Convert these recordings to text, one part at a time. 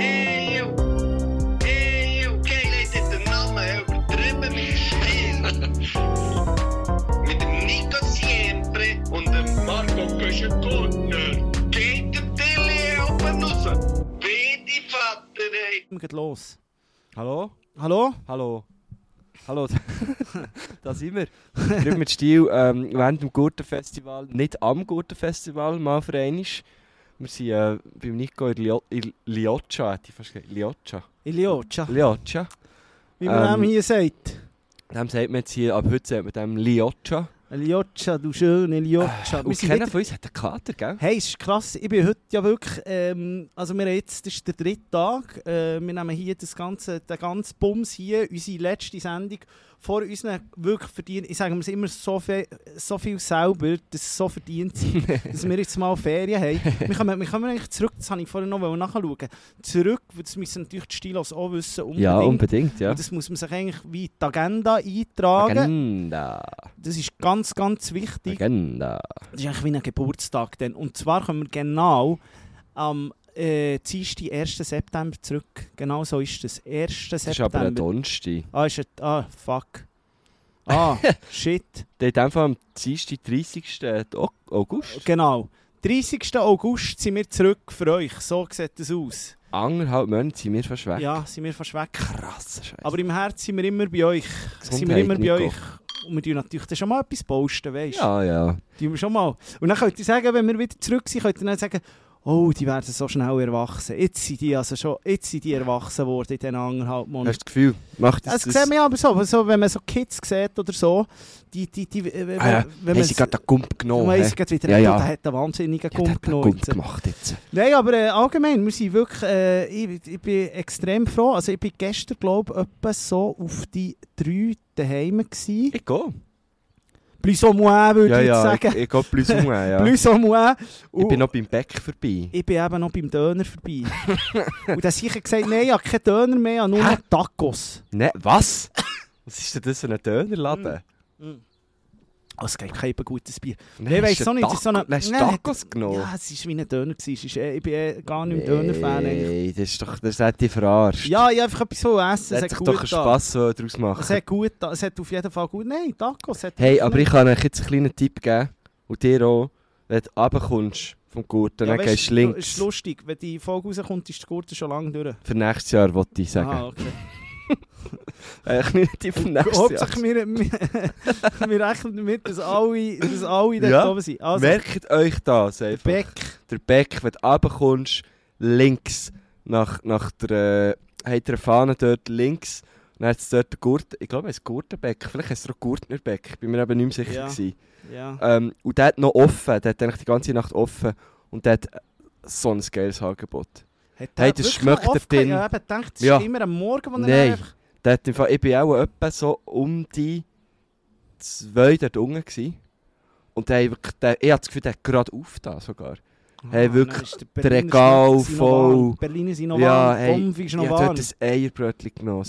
Eeuw, eeuw, geil heeft dit de namen übertrieben mit Stil. mit dem Nico Siempre und dem Marco Köschen-Gurtner. Geht der Tilly oben raus. Wie die Vater, ey. Gehen los. Hallo? Hallo? Hallo? Hallo, da sind wir. Drüben mit Stil ähm, während dem Gurtenfestival, nicht am Gurtenfestival, mal für einmal. Wir sind äh, beim Nico in Lio in Lioccia, hätte ich fast gesagt. Lioccia. Iliocha. Lioccia. Wie man Ähm, dem hier sagt. Dem sagt man jetzt hier, ab heute sagt man dem Lioccia. Iliocha, du schöne Iliocha. Wir Äh, Und keiner von uns hat einen Kater, gell? Hey, ist krass. Ich bin heute ja wirklich. Ähm, also, wir haben jetzt, das ist der dritte Tag. Äh, wir nehmen hier das ganze, den ganzen Bums hier, unsere letzte Sendung, vor unseren wirklich verdient. Ich sage mir immer so viel, so viel selber, dass es so verdient sind, dass wir jetzt mal Ferien haben. Wir kommen, wir kommen eigentlich zurück, das habe ich vorhin noch nachschauen. Zurück, weil das müssen natürlich die Stilos auch wissen. Unbedingt. Ja, unbedingt, ja. Und das muss man sich eigentlich wie in die Agenda eintragen. Agenda. Das ist ganz, ganz wichtig. Agenda. Das ist eigentlich wie ein Geburtstag. Dann. Und zwar kommen wir genau am äh, Dienstag, 1. September zurück. Genau so ist das. 1. Das ist aber ein September. Donnerstag. Ah, ist ein, ah, fuck. Ah, shit. Der Fall am Dienstag, 30. Au- August. Genau. 30. August sind wir zurück für euch. So sieht das aus. Anderthalb Monate sind wir fast weg. Ja, sind wir fast weg. Krass, Scheiße. Aber im Herzen sind wir immer bei euch. sind wir Gesundheit, immer bei euch. Und wir tun natürlich dann schon mal etwas posten, weißt du? Ja, ja. Tun wir schon mal. Und dann könnt ihr sagen, wenn wir wieder zurück sind, könnt ihr dann sagen, oh, die werden so schnell erwachsen. Jetzt sind die also schon, jetzt sind die erwachsen worden in diesen anderthalb Monaten. Hast du das Gefühl, macht das... Das sieht man ja aber so, so, wenn man so Kids sieht oder so, die, die, die, äh, wenn, Ah, ja. wenn Haben sie gerade den Gump genommen? man weiss gerade wieder, Ja, ja, der hat einen wahnsinnigen Ja, Gump den genommen. Gump gemacht jetzt. Nein, aber äh, allgemein, wir sind wirklich, äh, ich, ich bin extrem froh. Also ich bin gestern, glaube ich, etwa so auf die drei daheim gewesen. Ich gehe. Plus ou moins, würde Ja, ich ja, sagen. ich, ich gehe plus ou moins, ja. Plus ou moins. Ich bin noch beim Bäck vorbei. Ich bin eben noch beim Döner vorbei. und dann sicher gesagt, nein, ich habe keinen Döner mehr, ich habe nur noch Tacos. Ne, was? Was ist denn das für ein Dönerladen? Oh, es gibt kein gutes Bier. Nein, ich du so nicht, es ist so eine- Hast du Tacos genommen? Ja, es war wie ein Döner. gewesen. Es ist, äh, ich bin äh, gar nicht mehr Döner-Fan. Nein, das ist doch... Das hat dich verarscht. Ja, ich habe einfach etwas so essen. Es hat hat sich doch einen. Spass so daraus Es machen. hat gut. Es hat auf jeden Fall gut... Nein, Tacos. es Hat Hey, aber ich kann euch jetzt einen kleinen Tipp geben. Und dir auch. Wenn du runterkommst vom Gurten, Ja, dann weisst, gehst du Es links. ist lustig, wenn die Folge rauskommt, ist der Gurte schon lange durch. Für nächstes Jahr, wollte ich sagen. Ah, okay. Äh, ein kleiner Tipp für nächstes Jahr. Hauptsache, wir, wir, wir rechnen damit, dass alle, dass alle dort Ja. oben sind. Also, Merkt euch das einfach. Beck. Der Beck, wenn du runterkommst, links nach, nach der... Äh, hat er eine Fahne dort links. Dann hat es dort den Gurt... Ich glaube, es ist Gurtenbeck. Vielleicht heißt es auch Gurtnerbeck. Ich bin mir eben nicht mehr sicher. Ja. gewesen. Ja. Ähm, und der hat noch offen. Der hat eigentlich die ganze Nacht offen. Und der hat so ein geiles Angebot. Hat Hey, der das wirklich schmeckt der gehabt? Ding. Ja, eben gedacht, es Ja. ist immer am Morgen, wo er einfach... Der hat im Fall, ich bin auch etwa so um die zwei dort unten gewesen. Und der, wirklich- der, ich habe das Gefühl, der hat gerade aufgetan sogar. Hey, Ah, wirklich, dann ist der Regal voll. Berliner sind noch Ja, warm, hey, Pommes ist noch ich habe ein Eierbrötchen genommen.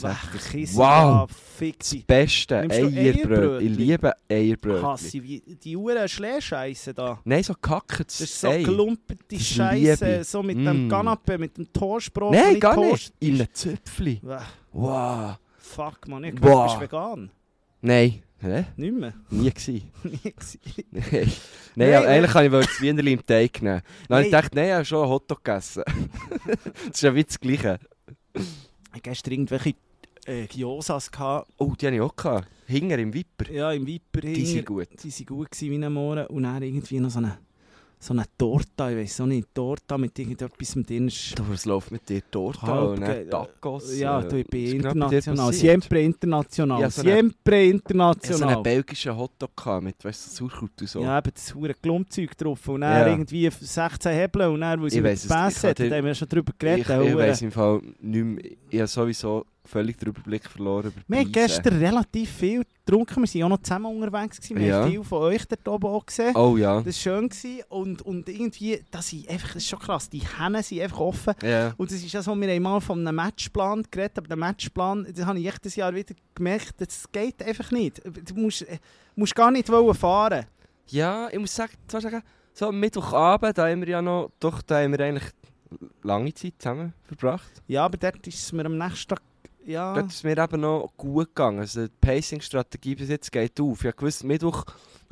Kissi, Wow. fix. Das beste Eierbrötchen. Ich liebe Eierbrötchen. Hasse, wie die Uhren Schleerscheiße da. Nein, so gecktes Das ist so Ei. gelumpete Scheiße, so mit Mm. dem Canapé, mit dem Toastbrot. Nein, nicht gar Toast. nicht. In einem Zöpfli. Wow. Fuck, man, ich Boah. du bist vegan. Nein. Hä? Nicht mehr. Nie gewesen. Nie gewesen. Nein. Nein, aber eigentlich kann ich wohl das Wienerli im Teig nehmen. Dann habe ich gedacht, nein, ich habe schon einen Hotdog gegessen. das ist ja wie das Gleiche. Ich hatte gestern irgendwelche äh, Gyosas. Gehabt. Oh, die habe ich auch gehabt. Hinger im Viper. Ja, im Viper. Die sind gut. Die waren gut gewesen, wie Morgen. Und dann irgendwie noch so eine, so eine Torta, ich weiß so nicht, Torta mit irgendetwas drin. Du, was läuft mit dir? Torta Halb und dann Tacos? Ja, äh, du, ich bin international. Siempre international. Ja, so eine- Siempre Ich hatte so international. einen belgischen Hotdog mit weißt, du, Sauerkraut und so. Ja, eben das hure Klumpzeug drauf. Und dann Ja. irgendwie 16 Hebel und dann, weil sie Ich mit es, Bass ich dir- da haben wir schon drüber ich geredet. ich der hure- weiss im Fall nicht mehr. Ich habe sowieso völlig den Überblick verloren über Wir haben gestern relativ viel getrunken. Wir waren auch noch zusammen unterwegs. Gewesen. Wir Ja. haben viele von euch dort oben auch gesehen. Oh ja. Das war schön. Gewesen. Und, und irgendwie, das, sind einfach, das ist schon krass, die Hennen sind einfach offen. Ja. Und das ist ja so, wir haben mal von einem Matchplan geredet, aber der Matchplan, das habe ich echt das Jahr wieder gemerkt, das geht einfach nicht. Du musst, äh, musst gar nicht wollen fahren. ja, ich muss sagen, sagen so am Mittwochabend, da haben wir ja noch, doch, da haben wir eigentlich lange Zeit zusammen verbracht. Ja, aber dort ist es mir am nächsten Tag. Ja. Dort ist mir eben noch gut gegangen. Also die Pacing-Strategie bis jetzt geht auf. Ich habe gewusst, Mittwoch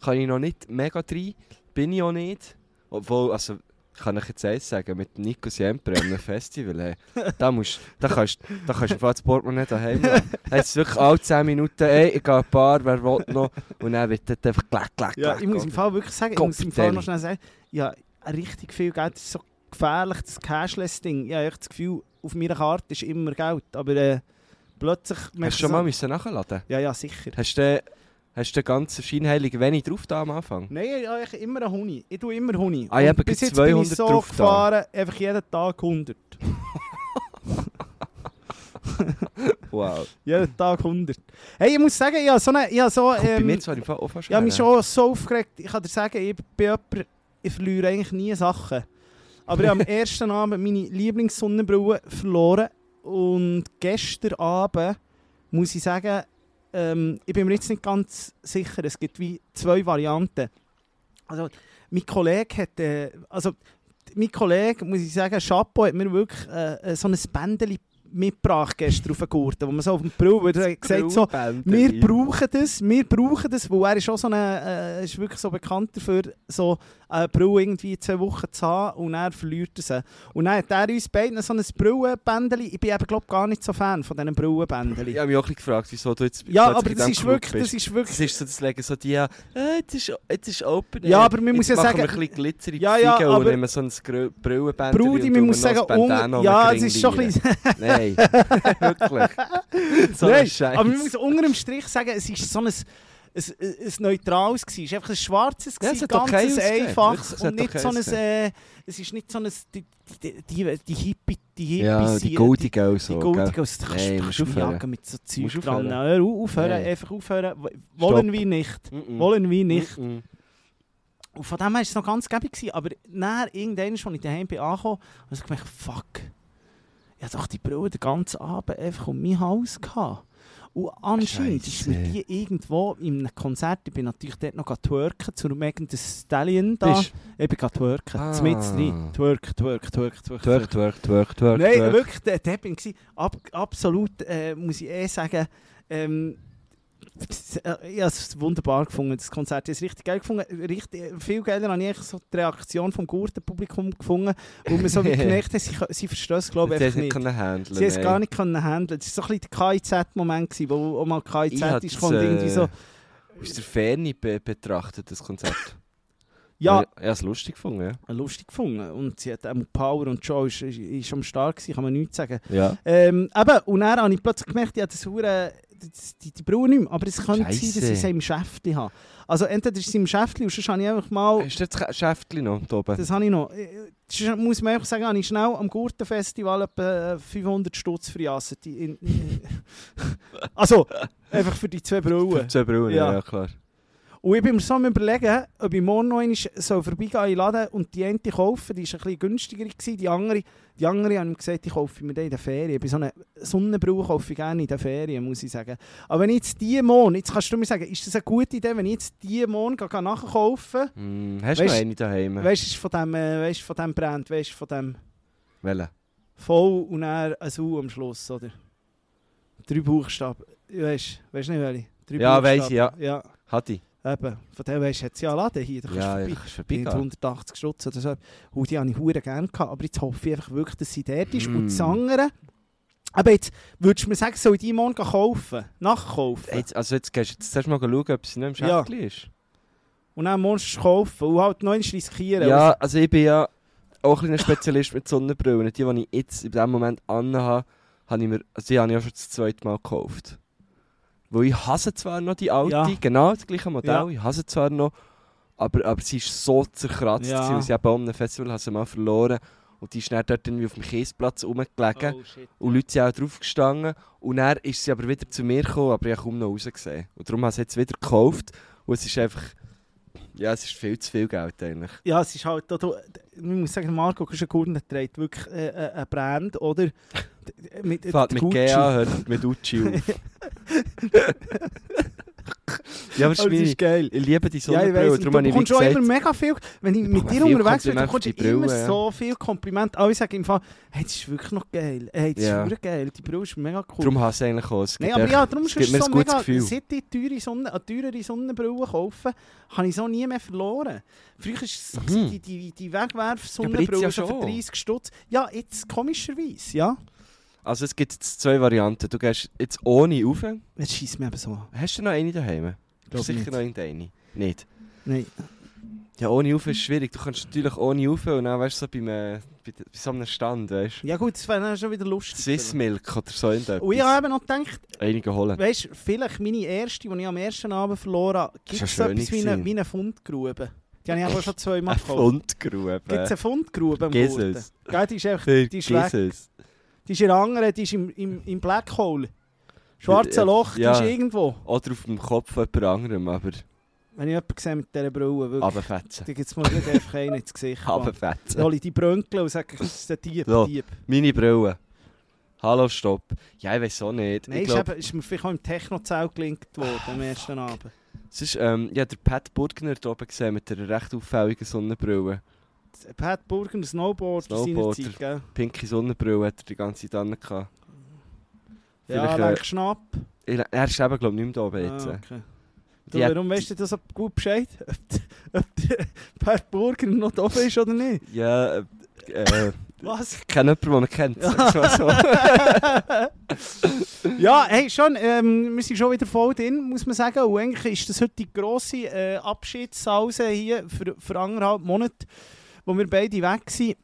kann ich noch nicht mega rein. Bin ich auch nicht. Obwohl, also, ich kann euch jetzt eins sagen, mit Nico Siempre an einem Festival, hey, da, musst, da kannst da kannst du das Portemonnaie daheim lassen. Jetzt wirklich alle 10 Minuten, ey, ich gehe ein paar, wer will noch? Und dann wird dort einfach klack, klack, ja, ich muss im Fall wirklich sagen, ich muss im Fall noch schnell sagen, ja, richtig viel Geld das ist so gefährlich, das Cashless-Ding. Ich habe echt das Gefühl, auf meiner Karte ist immer Geld, aber äh, plötzlich... Hast du schon mal müssen nachladen Ja, ja, sicher. Hast du Hast du den ganzen scheinheilig wenig drauf da am Anfang? Nein, ich eigentlich immer einen Huni. Ich tue immer Huni. Ah, ich habe bis jetzt bin ich 200 so drauf da. gefahren, einfach jeden Tag 100. Wow. jeden Tag 100. Hey, ich muss sagen, ich habe so eine... Ich habe so, Kommt bei ähm, mir zwar im Fall auch fast Ich habe mich schon so aufgeregt. Ich kann dir sagen, ich bin jemand, ich verliere eigentlich nie Sachen. Aber ich habe am ersten Abend meine Lieblingssonnenbrille verloren. Und gestern Abend muss ich sagen, ähm, ich bin mir jetzt nicht ganz sicher. Es gibt wie zwei Varianten. Also, mein Kollege hat, äh, also mein Kollege, muss ich sagen, Chapeau hat mir wirklich äh, äh, so ein Bändeli mitgebracht gestern auf den Gurten, wo man so auf dem er hat gesagt so, wir brauchen das, wir brauchen das, weil er ist auch so eine, äh, ist wirklich so bekannt dafür, so eine Brille irgendwie zwei Wochen zu haben und er verliert er sie. Und dann hat er uns beiden so ein Brillenbändeli, ich bin eben glaube gar nicht so Fan von diesen Brillenbändeli. Ich habe mich auch ein gefragt, wieso du jetzt Ja, aber das ist wirklich, das bist. ist wirklich... Das ist so das Legen, so die, äh, jetzt, ist, jetzt ist Open Ja, aber man muss ja sagen- ein bisschen Glitzer in die Ja, ja, Fiege und aber- nehmen so ein Brillenbändchen Brudi, und man muss sagen, ein um ja, es ist schon ein bisschen... Nein, wirklich. so Nein, aber man muss unter dem Strich sagen, es ist so ein, ein, ein neutrales. Es war einfach ein schwarzes, Ja, ganz kein ausgesehen. einfach Wirklich, es und nicht kein so ein, äh, es ist nicht so ein, die, die, die, die Hippie, die Hippies, Ja, die die, Goldige auch die so. Goldige, gell? das kannst Nein, du kannst jagen mit so Zeug Musst dran. aufhören. Hör auf, aufhören, Nein. einfach aufhören. Wollen wir nicht. Mm-mm. Wollen wir nicht. Mm-mm. Und von dem her war es noch ganz gäbig. Aber dann, irgendwann, als ich daheim bin angekommen, habe ich gemerkt, fuck, ich hatte doch die Brille den ganzen Abend einfach um mein Haus gehabt. Und anscheinend ist mir Scheisse. die irgendwo in einem Konzert, ich bin natürlich dort noch twerken, zur Megan Thee Stallion da. Bist- Ich bin twerken, Ah. mit drin. Twerk, twerk, twerk, twerk. Twerk, twerk, twerk, twerk. Nein, wirklich, dort bin ich. Ab, absolut, äh, muss ich eh sagen, ähm, äh, ich habe es wunderbar gefunden, das Konzert. Ich habe es richtig geil gefunden. Richtig, viel geiler habe ich so die Reaktion vom Gurtenpublikum gefunden, wo man so wie gemerkt hat, sie, sie verstehen es glaube ich einfach nicht. können handeln. Sie haben es gar nicht können handeln. Es war so ein bisschen der KIZ-Moment, wo auch mal KIZ Ich ist und irgendwie so... äh, Aus der Ferne be betrachtet, das Konzert. Ja, Ich habe es lustig gefunden, lustig gefunden. Und sie hat auch Power und Joe ist, ist, ist am Start gewesen, kann man nichts sagen. ja. Ja. Ähm, eben, und dann habe ich plötzlich gemerkt, ja, das Hure, das, die, die Brille nicht mehr. Aber es könnte sein, dass Scheisse. ich sie im Schäftchen habe. Also entweder ist sie im Schäftchen und sonst habe ich einfach mal... Du das Schäftchen noch da oben? Das habe ich noch. Äh, Das muss man einfach sagen, habe ich schnell am Gurtenfestival etwa äh, 500 Stutz verjasset. Die Also, einfach für die zwei Brillen. Zwei Brillen, ja. ja klar. Und ich bin mir so am überlegen, ob ich morgen noch einmal so vorbeigehen in den Laden und die eine kaufen. Die war ein bisschen günstiger. Gewesen. Die andere, die andere habe ich gesagt, die kaufe ich mir in den Ferien. Bei so einer Sonnenbrille kaufe ich gerne in den Ferien, muss ich sagen. Aber wenn ich jetzt die morgen, jetzt kannst du mir sagen, ist das eine gute Idee, wenn ich jetzt die morgen gehe nachkaufen Hm, hast du noch eine daheim? Weißt du, ist von dem, äh, weißt, von dem Brand, weißt du, von dem Welche? voll und dann ein U am Schluss, oder? Drei Buchstaben. Weißt du weißt nicht welche? Drei Ja, weiss ich, ja. Hat ich? Eben, von dem weisst du, hat ja einen Laden hier, da kannst Ja, du ja, vorbei. kannst Mit vorbeigehen. 180 Stutz oder so. Und die habe ich hure gerne gehabt. Aber jetzt hoffe ich einfach wirklich, dass sie dort ist. Und das Mm. andere... Aber jetzt würdest du mir sagen, soll ich die morgen kaufen? Nachkaufen? Jetzt, also jetzt gehst du jetzt zuerst mal schauen, ob sie noch im Ja. Schäftchen ist. Und dann morgen kaufen und halt noch riskieren. Ja, also ich bin ja auch ein Spezialist mit Sonnenbrillen. Die, die ich jetzt in diesem Moment anhabe, habe ich mir, also die habe ich auch schon das zweite Mal gekauft. Weil ich hasse zwar noch die alte, Ja. genau das gleiche Modell, Ja. ich hasse zwar noch, aber, aber sie ist so zerkratzt, Ja. ja. weil sie eben an einem Festival habe sie mal verloren und die ist dann dort irgendwie auf dem Kiesplatz rumgelegen Oh, shit. und Leute sind auch drauf gestanden und dann ist sie aber wieder zu mir gekommen, aber ich habe kaum noch rausgesehen. Und darum habe ich sie jetzt wieder gekauft und es ist einfach, ja es ist viel zu viel Geld eigentlich. Ja, es ist halt, da, da, ich muss sagen, Marco Kuschenkurden trägt wirklich äh, äh, ein Brand, oder? Mit, Fällt die mit Gucci. G an, hört mit Ucci auf. Ja, aber das Aber das meine, ist geil. ich liebe die Ja, ich Sonnenbrille, weiss, darum du habe ich wie schon gesagt... immer mega viel, wenn ich mit dir unterwegs bin, du bekommst die immer ja. so viel Kompliment. Alle sagen im Fall, hey, das ist wirklich noch geil, hey, das Ja. ist geil, die Brille ist mega cool. Darum hasse ich eigentlich auch. Es Nein, aber echt- ja, darum es gibt mir so ein gutes mega, Gefühl. seit ich teure Sonne, eine teurere Sonnenbrille kaufe, habe ich so nie mehr verloren. Früher war es Mhm. die, die, die Wegwerf-Sonnenbrille ja so für schon. 30 Stutz. Ja, jetzt komischerweise, ja. Also es gibt jetzt zwei Varianten. Du gehst jetzt ohne rauf. Jetzt schießt mir eben so an. Hast du noch eine daheim? Glaub Sicher nicht. noch irgendeine. Nicht? Nein. Ja, ohne rauf ist schwierig. Du kannst natürlich ohne rauf und dann weißt du so beim, äh, bei, bei so einem Stand, weißt du. Ja gut, das wäre dann schon wieder lustig. Swiss Milk oder so irgendetwas. Und ich habe eben noch gedacht, Einige holen. weißt du, vielleicht meine erste, die ich am ersten Abend verloren habe, gibt es ja etwas wie eine, wie eine Fundgrube. Die habe ich aber schon zweimal gekauft. Fundgrube. Gibt es eine Fundgrube am Boden? die ist einfach, die ist weg. es. Die ist in der anderen, die ist im, im, im Black Hole. Schwarze Ja, Loch, die ja. ist irgendwo. Oder auf dem Kopf jemand anderem, aber Wenn ich jemanden sehe mit dieser Brille, wirklich, abfetzen. dann gibt es mir gleich einfach einen ins Gesicht. Abfetzen. hole ich die Brönkel und sage, das ist der Dieb, So. Dieb. Meine Brille. Hallo, stopp. Ja, ich weiß auch nicht. Nein, ich ist, glaub, eben, ist mir vielleicht auch im Techno-Zelt gelinkt worden, am ersten Abend. es ist, ähm, ja, der Pat Burgner da oben gesehen mit einer recht auffälligen Sonnenbrille. Pat Burger, ein Snowboard, Snowboarder. seiner Zeit, gell? Pinke Sonnenbrille hat er die ganze Zeit gehabt. Ja, Vielleicht, denk äh, Schnapp. Er ist eben, glaube ich, nicht mehr da oben jetzt. Ah, okay. Du, Die hat- warum weißt du das so gut Bescheid? Ob, Pat Burger noch da oben ist oder nicht? Ja, äh, äh, Was? ich kenne jemanden, den man kennt. so. ja, hey, schon, ähm, wir sind schon wieder voll drin, muss man sagen. Und eigentlich ist das heute die grosse äh, Abschiedssause hier für, für anderthalb Monate, wo wir beide weg sind.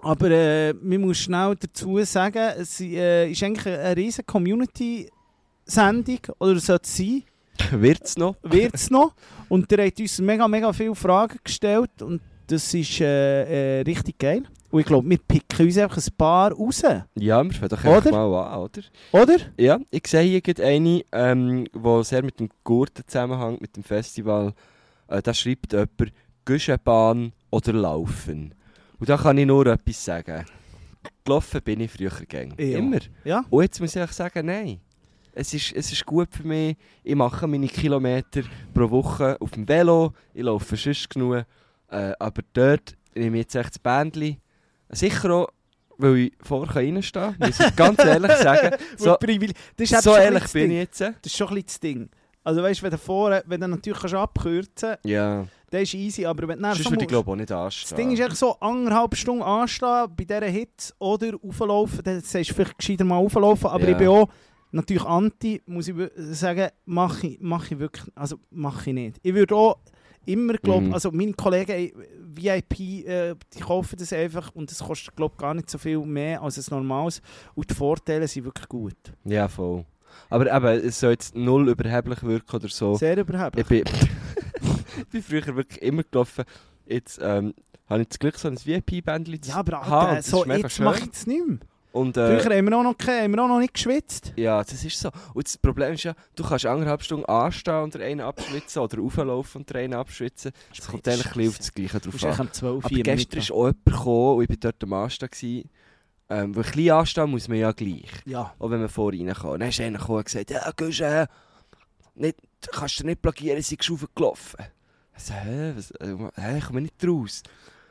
Aber äh, man muss schnell dazu sagen, es äh, ist eigentlich eine, riesige Community-Sendung, oder sollte es sein, Wird's noch? wird es noch. Und der hat uns mega, mega viele Fragen gestellt und das ist äh, äh, richtig geil. Und ich glaube, wir picken uns einfach ein paar raus, Ja, wir fangen doch Oder? einfach mal an, oder? oder? Ja, ich sehe hier gerade eine, ähm, die sehr mit dem Gurten zusammenhängt, mit dem Festival. Äh, da schreibt jemand, Güschenbahn oder Laufen. Und da kann ich nur etwas sagen. Gelaufen bin ich früher gäng. Ja. Immer. Ja. Und jetzt muss ich sagen, nein. Es ist, es ist gut für mich. Ich mache meine Kilometer pro Woche auf dem Velo. Ich laufe sonst genug. Äh, aber dort nehme ich jetzt echt das Bändchen. Sicher auch, weil ich vorher reinstehen kann. Muss ich ganz ehrlich sagen. So, So, ehrlich bin ich jetzt. Das ist schon ein bisschen das Ding. Also weißt du, wenn du vorne, wenn du natürlich kannst abkürzen Ja, dann ist easy, aber wenn du so würde ich glaube auch nicht anstehen. Das Ding ist echt so, anderthalb Stunden anstehen bei dieser Hit oder auflaufen, dann sagst du vielleicht gescheiter mal auflaufen, aber Ja. ich bin auch natürlich anti, muss ich sagen, mache ich, mach ich wirklich, also mache ich nicht. Ich würde auch immer, glaube Mhm. also meine Kollegen VIP, äh, die kaufen das einfach und das kostet, glaube gar nicht so viel mehr als ein normales und die Vorteile sind wirklich gut. Ja, voll. Aber eben, es soll jetzt null überheblich wirken oder so. Sehr überheblich. Ich bin, ich bin früher wirklich immer gelaufen. Jetzt ähm, habe ich das Glück, so ein VIP-Bändchen zu Ja, aber. Alter, Das so, jetzt ich es nicht mehr. Und, äh, Früher haben wir, auch noch, haben wir auch noch nicht geschwitzt. Ja, das ist so. Und das Problem ist ja, du kannst anderthalb Stunden anstehen und einen abschwitzen oder rauflaufen und einen abschwitzen. Es kommt eigentlich ein bisschen auf das Gleiche drauf an. am 12 Aber gestern ist auch jemand gekommen und ich war dort am Anstehen. gewesen. Ähm, weil ein bisschen anstehen muss man ja gleich. Ja. Auch wenn man vor rein kann. Dann ist einer gekommen und gesagt, ja, gehst äh, nicht, kannst du nicht plagieren, sie ist gelaufen. Ich so, hä, was, äh, hä, ich komme nicht raus.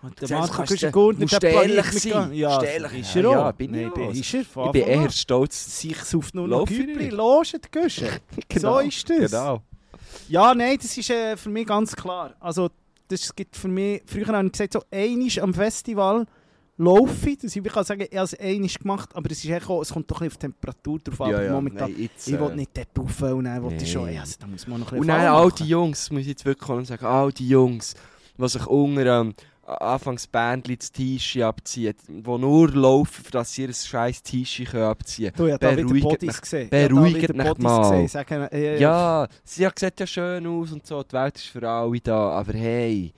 Und der Marco ein gut musst ehrlich sein. Ja, Ehrlich. ist er auch. ja, bin ich auch. ist er. Ich bin eher stolz. Sich sauft nur noch nicht. los, die Güsche. So ist das. Genau. Ja, nein, das ist äh, für mich ganz klar. Also, das gibt für mich, früher habe ich gesagt, so einisch am Festival laufe ich. Das, ich kann sagen, ich habe es gemacht, aber es, ist echt auch, es kommt doch ein bisschen auf die Temperatur drauf an. Ja, ja. momentan, Nein, jetzt, ich will äh, nicht dort rauf und dann will ich schon, nee. ja, also, da muss man noch ein Und bisschen dann Fall all die Jungs, muss ich jetzt wirklich sagen, all die Jungs, die sich unter ähm, Anfangs Bändchen das T-Shirt abziehen, die nur laufen, für dass sie ihr scheiß T-Shirt abziehen Du, ich habe da wieder Beruhigt Bodies gesehen. beruhigt wieder mich mal. gesehen. Sagen, äh, Ja, sie hat sieht ja schön aus und so, die Welt ist für alle da, aber hey,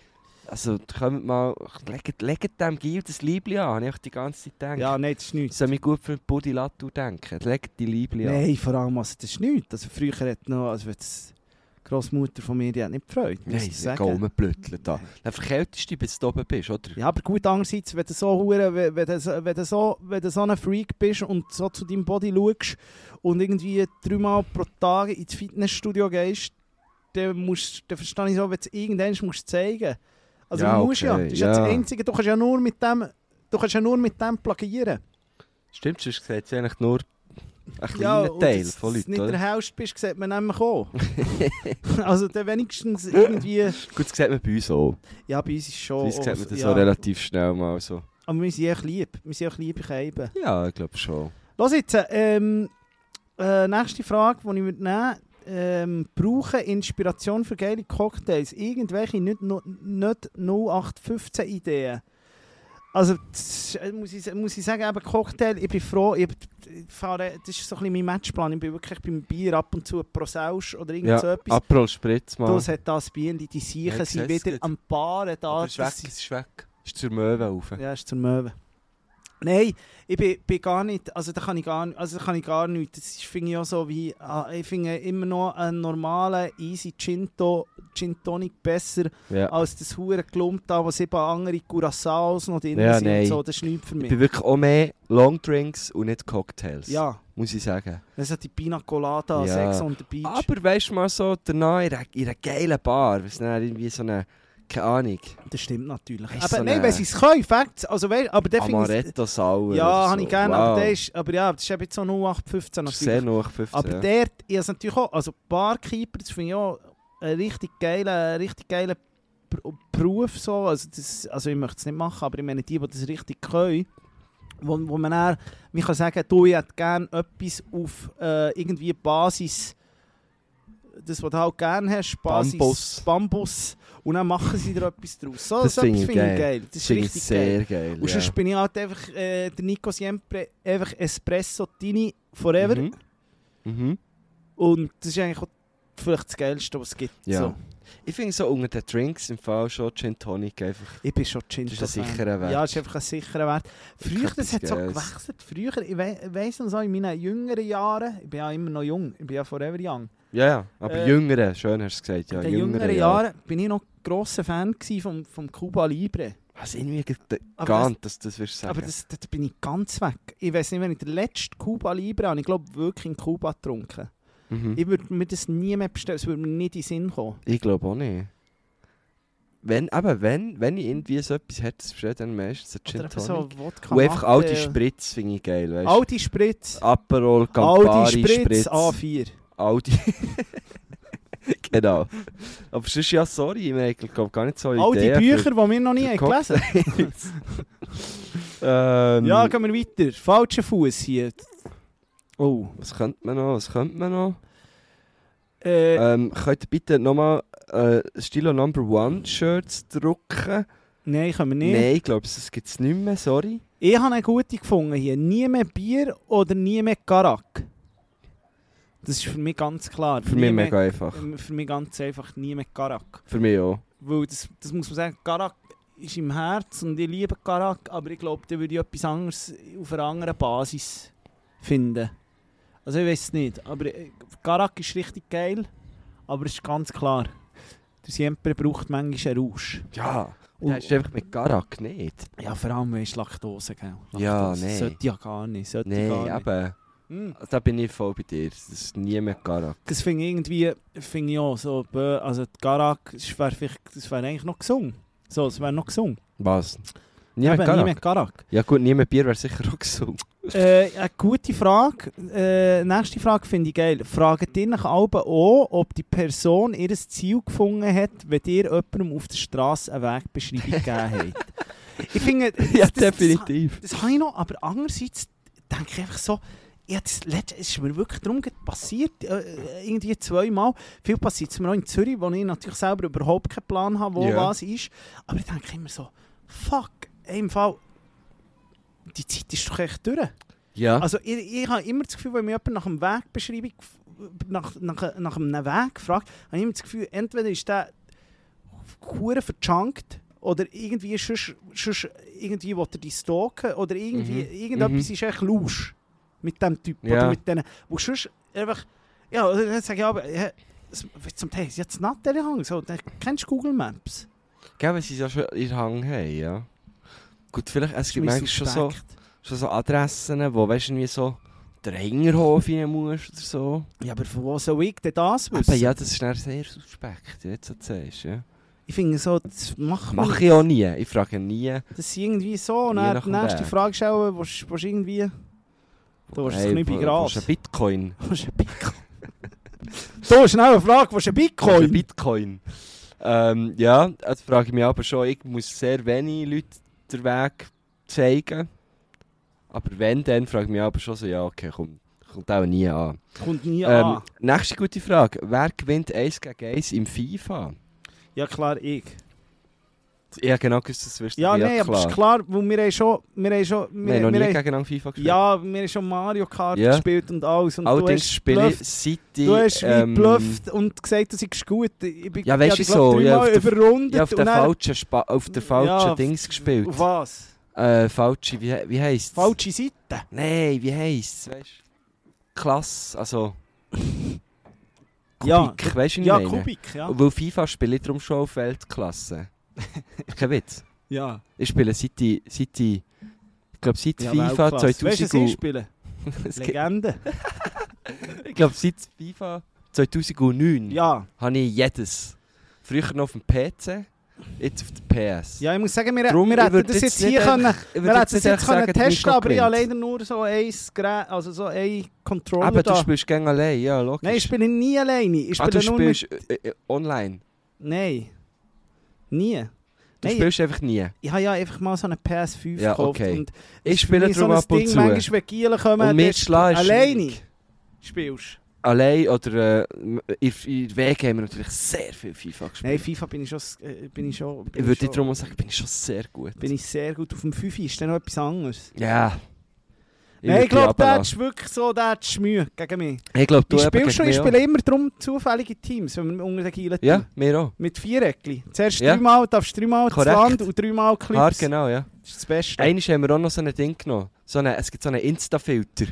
also kommt mal, legt, legt dem Gil das Liebli an, habe ich die ganze Zeit gedacht. Ja, nein, das ist Ich nichts. soll mich gut für Body Latour denken, legt die Liebli an. Nein, vor allem, also, das ist nichts. Also, früher hat noch, also jetzt, die Großmutter von mir, die hat nicht gefreut, Nein, sie sagen. Gaumenblütteln da. Dann verkältest du dich, bis du oben bist, oder? Ja, aber gut, andererseits, wenn du so, hure- wenn, wenn, du, so- wenn, du so, wenn du so ein Freak bist und so zu deinem Body schaust und irgendwie dreimal pro Tag ins Fitnessstudio gehst, dann, musst, dann verstehe ich so, wenn du es irgendwann musst zeigen Also Ja, du musst ja, okay, das ist ja. das ja. Einzige, du kannst ja nur mit dem, du kannst ja nur mit dem plagieren. Stimmt, sonst sieht es eigentlich nur ein kleiner Ja, Teil von du Leuten, nicht oder? der Hälfte bist, sieht man nämlich auch. also dann wenigstens irgendwie... Gut, das sieht man bei uns auch. Ja, bei uns ist schon... Bei uns sieht man auch- das ja. so relativ schnell mal so. Aber wir sind echt lieb. Wir sind echt liebe Keiben. Ja, ich glaube schon. Los jetzt, ähm, äh, nächste Frage, die ich würde nehmen ähm, Brauchen Inspiration für geile Cocktails? Irgendwelche nicht, nicht 0815 Ideen? Also, das, äh, muss, ich, muss ich sagen, eben Cocktail, ich bin froh, ich, fahre, das ist so ein bisschen mein Matchplan. Ich bin wirklich beim Bier ab und zu Prosausch oder irgend Ja, so etwas. Aperol Spritz mal. Das hat das Bier, die Siechen Ja, sind wieder am Paaren da. Aber ist weg, ist weg. Ist zur Möwe rauf. ja, ist zur Möwe. Nein, ich bin, bin gar nicht, also da kann ich gar, also da kann ich gar nichts. Das ist, finde ich auch so wie, ah, ich finde immer noch einen normalen, easy Gin, to, Gin Tonic besser Ja. als das hure Klump da, wo sieben andere Curaçaos noch drin Ja, sind nein. und so. Das ist nichts für Ich mich. bin wirklich auch mehr Longdrinks und nicht Cocktails. Ja, Muss ich sagen. das hat die Pina Colada, Ja. Sex on the Beach. Aber weißt du mal so, danach in einer, in einer geilen Bar, was dann irgendwie so eine, keine Ahnung, das stimmt natürlich. Aber so nein, eine- wenn sie es können, Facts, also aber der. Amaretto Sauer. Ja, oder habe so. ich gerne, wow. aber der ist, aber ja, das ist eben so 0815 Das ist natürlich. sehr noch 15. Aber ja. dort, ich habe natürlich auch, also Barkeeper, das finde ich auch ein richtig geiler, richtig geiler Ber- Beruf so. Also, das, also ich möchte es nicht machen, aber ich meine die, die das richtig können, wo, wo man dann, man kann sagen, du, ich hätte gerne etwas auf äh, irgendwie Basis, das, was du halt gerne hast, Basis Bambus. Bambus, und dann machen sie da etwas draus. So, Das so finde ich geil. geil. Das Das ist finde ich richtig geil. sehr geil. Und ja. sonst bin ich halt einfach äh, der Nico Siempre, einfach Espresso Tini forever. Mhm. Mhm. Und das ist eigentlich auch vielleicht das Geilste, was es gibt. Ja. So. Ich finde so unter den Drinks im Fall schon Gin Tonic einfach. Ich bin schon Gin Das ist ein sicherer Wert. Ja, das ist einfach ein sicherer Wert. Früher, das hat so gewechselt. Früher, ich we weiss noch so, in meinen jüngeren Jahren, ich bin ja immer noch jung, ich bin ja forever young. Ja, ja. Aber Äh, jüngere, schön hast du gesagt. Ja, in den jüngeren Jahren bin ich noch grosser Fan vom, vom Cuba Libre. Was irgendwie ge- Aber geahnt, dass das wirst sagen. Aber das, da bin ich ganz weg. Ich weiß nicht, wenn ich den letzten Cuba Libre habe, ich glaube wirklich in Kuba getrunken. mhm. Ich würde mir das nie mehr bestellen, es würde mir nicht in den Sinn kommen. Ich glaube auch nicht. Wenn, aber wenn, wenn ich irgendwie so etwas hätte, das besteht dann meistens ein Gin Tonic. so Wodka Und einfach alte Mate. Spritz finde ich geil, weißt du? Audi Spritz. Aperol, Campari, Spritz, Spritz. A4. Audi. genau. Aber sonst ja, sorry, ich glaube gar nicht so All die Ideen Bücher, die wir noch nie haben gelesen Für, ähm, Ja, gehen wir weiter. Falscher Fuß hier. Oh. was könnte man noch? Was könnte man noch? Äh, Ähm, könnt ihr bitte nochmal äh, Stilo Number One Shirts drucken? Nein, können wir nicht. Nein, ich glaube, das gibt es nicht mehr, sorry. Ich habe eine gute gefunden hier. Nie mehr Bier oder nie mehr Garak. Das ist für mich ganz klar. Für Nie mich mehr- mega einfach. ähm, Für mich ganz einfach nie mehr Garak. Für mich auch. Weil das, das muss man sagen, Garak ist im Herz und ich liebe Garak, aber ich glaube, da würde ich etwas anderes auf einer anderen Basis finden. Also ich weiß es nicht, aber äh, Garak ist richtig geil, aber es ist ganz klar, der Siempre braucht manchmal einen Rausch. Ja. Und- Ja, ist einfach mit Garak nicht. Ja, vor allem ist Laktose, gell? Ja, Laktose. nee. Sollte ja gar nicht, sollte Nein, gar nicht. aber Hm. da bin ich voll bei dir. Das ist nie mehr Garak. Das finde ich irgendwie, finde ich auch so, also Garak, das wäre das wär eigentlich noch gesungen. So, es wäre noch gesungen. Was? Nie Eben, mehr nie Garak? mehr Garak. Ja gut, nie mehr Bier wäre sicher auch gesund. Äh, eine gute Frage. Äh, nächste Frage finde ich geil. Fragt ihr nach Alben auch, ob die Person ihr Ziel gefunden hat, wenn ihr jemandem auf der Straße eine Wegbeschreibung gegeben habt? Ich finde, das, ja, das, definitiv. Das, das habe ich noch, aber andererseits denke ich einfach so, ja, das letzte, es ist mir wirklich darum passiert, äh, irgendwie zweimal. Viel passiert es mir auch in Zürich, wo ich natürlich selber überhaupt keinen Plan habe, wo Ja. was ist. Aber ich denke immer so, fuck, ey, im Fall, die Zeit ist doch echt durch. Ja. Also ich, ich habe immer das Gefühl, wenn mich jemand nach einem Wegbeschreibung, nach, nach, nach einem Weg fragt, habe ich immer das Gefühl, entweder ist der hure verjunkt oder irgendwie sonst, sonst irgendwie will er die stalken oder irgendwie, Mhm. irgendetwas Mhm. ist echt lusch mit dem Typ Ja. oder mit denen, wo sonst einfach, ja, dann sage ich aber, ja, zum Teil ist jetzt nicht der Hang, so, dann kennst du Google Maps? Gell, wenn sie so schon ihren Hang haben, ja. Gut, vielleicht, es gibt manchmal schon so, schon so Adressen, wo weißt du, irgendwie so den Hinterhof rein musst oder so. Ja, aber von wo soll ich denn das wissen? Aber ja, das ist dann sehr suspekt, jetzt so sagst, ja. Ich finde so, das Mache ich auch nie. Ich frage nie. Das ist irgendwie so. Nach die nächste. Frage stellen, willst du irgendwie... Du hast Hey, Knüppi wo- Gras. wo ist ein Bitcoin? Du hast ein Bitcoin. Du, schnell eine Frage, was ist ein ist ein Bitcoin? Bitcoin? Ähm, ja, das frage ich mich aber schon. Ich muss sehr wenig Leute den Weg zeigen. Aber wenn, dann frage ich mich aber schon so, ja, okay, komm, kommt auch nie an. Kommt nie Ähm, an. nächste gute Frage. Wer gewinnt 1 gegen 1 im FIFA? Ja klar, ich. Ich habe genau das wirst du Ja, ja, nein, aber klar. es ist klar, weil wir haben schon... Wir haben schon... Wir haben noch wir nie haben- gegeneinander FIFA gespielt. Ja, wir haben schon Mario Kart Ja. gespielt und alles. Und du Allerdings hast spiele ich seit ich... Du hast wie ähm, geblufft und gesagt, du seist gut. Ich bin, Ja, weißt ich du so, ja, auf der- überrundet. Ich habe auf der falschen, Spa auf der falschen Ja, Dings gespielt. Auf was? Äh, falsche, wie, wie heisst es? Falsche Seite. Nein, wie heisst es? Weißt du? Klasse, also. Ja, Kubik, weißt du, Ja, ich? Kubik, ja. Weil FIFA spiele ich darum schon auf Weltklasse. Kein Witz. Ja, Ich spiele seit ich, seit ich, ich glaube seit ja FIFA Weltklasse. Weißt du, 2000 was ich spiele? Legende. Ich glaube seit FIFA 2009 Ja. habe ich jedes. Früher noch auf dem PC, jetzt auf der PS. ja, ich muss sagen, wir, hätten das jetzt hier können... Wir hätten das jetzt können testen, aber ich habe leider nur so ein also so ein Controller Aber du spielst gerne allein, ja, logisch. Nein, ich spiele nie alleine. Ich ah, spiele du nur mit... spielst äh, äh, online. Nein. Nie. Du Nein, spielst einfach nie. ich habe ja einfach mal so eine PS5 Ja, gekauft. okay. Und Ich spiele darum so ab und Ding, zu. Manchmal, wenn Gielen kommen, Und ist alleine spielst. Allein oder äh, in, in WG haben wir natürlich sehr viel FIFA gespielt. Nein, FIFA bin ich schon... äh, Bin ich schon bin ich würde dir darum sagen, bin ich schon sehr gut. bin ich sehr gut. Auf dem 5 ist dann noch etwas anderes. Ja. Nein, ich glaube, der ist wirklich so, der hat Schmühe gegen mich. Ich glaube, du Ich spiele schon, ich spiele immer darum zufällige Teams, wenn wir unter den Gielen auch. Ja, mir auch. Mit vier Eckli. Zuerst Ja. dreimal, darfst dreimal das Korrekt. Land und dreimal Clips. Ah, genau, ja. Das ist das Beste. Einmal haben wir auch noch so ein Ding genommen. So eine, es gibt so einen Insta-Filter.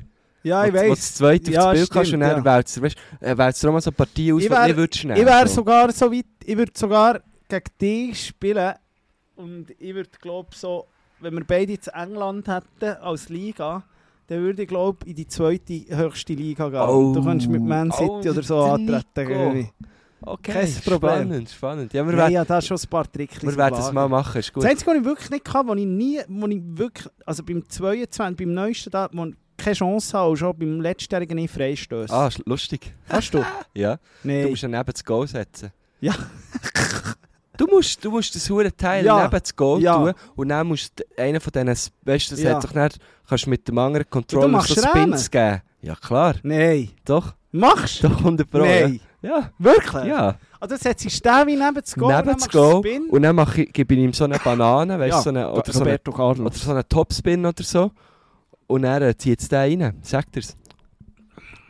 ja, ich wo, wo du weiß. das zweite Ja, aufs Bild kannst und stimmt, dann ja. wählst du, weißt, äh, du mal so eine Partie aus, Ich die wär- du nicht nehmen. Ich wäre so. sogar so weit, ich würde sogar gegen dich spielen und ich würde glaube so, wenn wir beide zu England hätten als Liga, dann würde ich glaube in die zweite höchste Liga gehen. Oh. du kannst mit Man City Oh, oder so antreten. Okay, kein Problem. spannend, spannend. Ja, wir ja, da ist schon ein paar Tricks. wir werden es mal machen, ist gut. Das Einzige, was ich wirklich nicht kann, wo ich nie, wo ich wirklich, also beim 22, beim neuesten da, wo ich keine Chance habe, und schon beim letztjährigen nicht freistöße. Ah, lustig. Hast du? Ja, du Nein. musst dann neben das Goal setzen. Ja. Du musst, du musst das hure Teil Ja. neben das Goal Ja. tun und dann musst du einen von diesen, weißt du, das Ja. hat doch nicht, kannst du mit dem anderen Controller so Spins geben. Ja klar, Nein. doch, Machst du? doch 100 Pro. Nein. Ja, Wirklich? ja. Also setzt sich der wie neben das Goal, neben dann das Goal und dann mache ich, gebe ich ihm so eine Banane, weißt Ja, so eine, oder, so eine, oder so einen Topspin oder so. Und dann äh, zieht es den rein, sagt er's.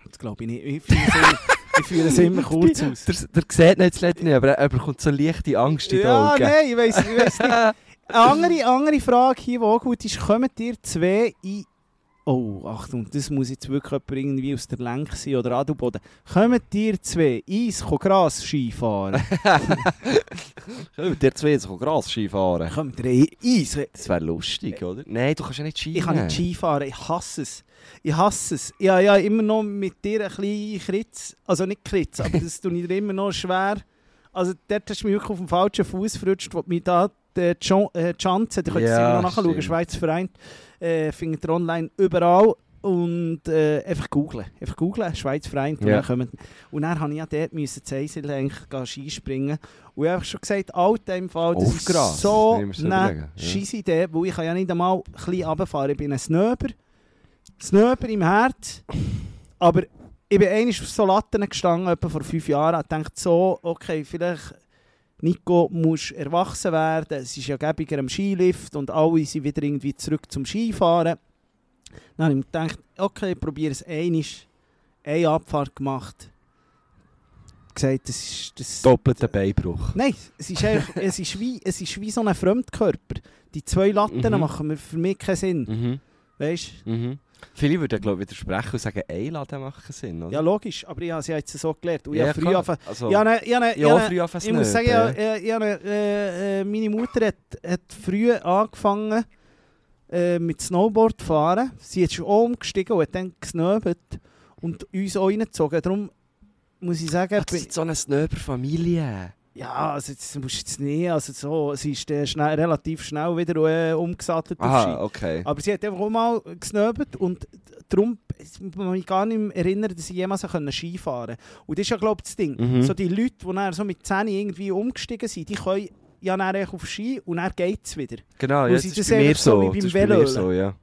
Das glaube ich nicht. Ich es ich fühle es immer kurz aus. Der, der sieht jetzt leider nicht, aber er, bekommt so leichte Angst in den Ja, Augen. nein, ich weiß ich weiss nicht. Eine andere, andere Frage hier, die auch gut ist, kommen dir zwei in... Oh, Achtung, das muss jetzt wirklich jemand irgendwie aus der Lenk sein oder Adelboden. Kommen dir zwei Eis, Gras Skifahren? Wir dir zwei jetzt Gras-Ski fahren? Kommen dir Eis? Das wäre lustig, oder? Nein, du kannst ja nicht Ski Ich kann nicht Ski fahren, ich hasse es. Ich hasse es. Ich habe ja immer noch mit dir ein bisschen Kritz, also nicht Kritz, aber das tue ich dir immer noch schwer. Also dort hast du mich wirklich auf dem falschen Fuß verrutscht, wo mich da die äh, Chance, ihr könnt es Ja, immer noch nachschauen. Schweizer Verein, äh, findet ihr online überall und äh, einfach googlen, einfach googlen, Schweizer Verein, und Ja. dann und dann habe ich ja dort müssen zu Eisel eigentlich Skispringen und ich habe schon gesagt, Alter im Fall, das Auf ist Gras, so eine überlege, ja. scheisse Idee, weil ich kann ja nicht einmal ein bisschen runterfahren, ich bin ein Snöber, Snöber im Herz, aber ich bin einmal auf so Latten gestanden, etwa vor fünf Jahren, und dachte so, okay, vielleicht Nico, musst erwachsen werden, es ist ja gäbiger am Skilift und alle sind wieder irgendwie zurück zum Skifahren. Dann habe ich mir gedacht, okay, ich probiere es einmal, eine Abfahrt gemacht, gesagt, das ist... Das, Doppelter Beinbruch. Nein, es ist, eigentlich, es, ist wie, es ist wie so ein Fremdkörper. Die zwei Latten Mhm. machen für mich keinen Sinn. Mhm. Weißt Mhm. Viele würden, glaube ich, widersprechen und sagen, Einladen machen Sinn, oder? Ja, logisch, aber ich habe es ja jetzt so gelernt. Und ich Ja, habe früh klar. angefangen. Also, Ja, ne, ja, ne, ja, ja, früh anfangen ich muss sagen, ja, ja, ne, äh, meine Mutter hat, hat früh angefangen, äh, mit Snowboard fahren. Sie ist schon umgestiegen und hat dann gesnöbelt und uns auch reingezogen. Darum muss ich sagen, Ah, das ist so eine Snöber-Familie. Ja, also jetzt musst du jetzt nicht, also so, sie ist äh, schnell, relativ schnell wieder äh, umgesattelt auf. Aha, okay. Aber sie hat einfach auch mal gesnöbelt und darum ich kann mich gar nicht erinnern, dass sie jemals Ski fahren konnte. Und das ist ja, glaube ich, das Ding. Mhm. So die Leute, die dann so mit 10 irgendwie umgestiegen sind, die können ja dann auf Ski und dann geht es wieder. Genau, ja, das das ist einfach so so. Das ist bei mir so, ja.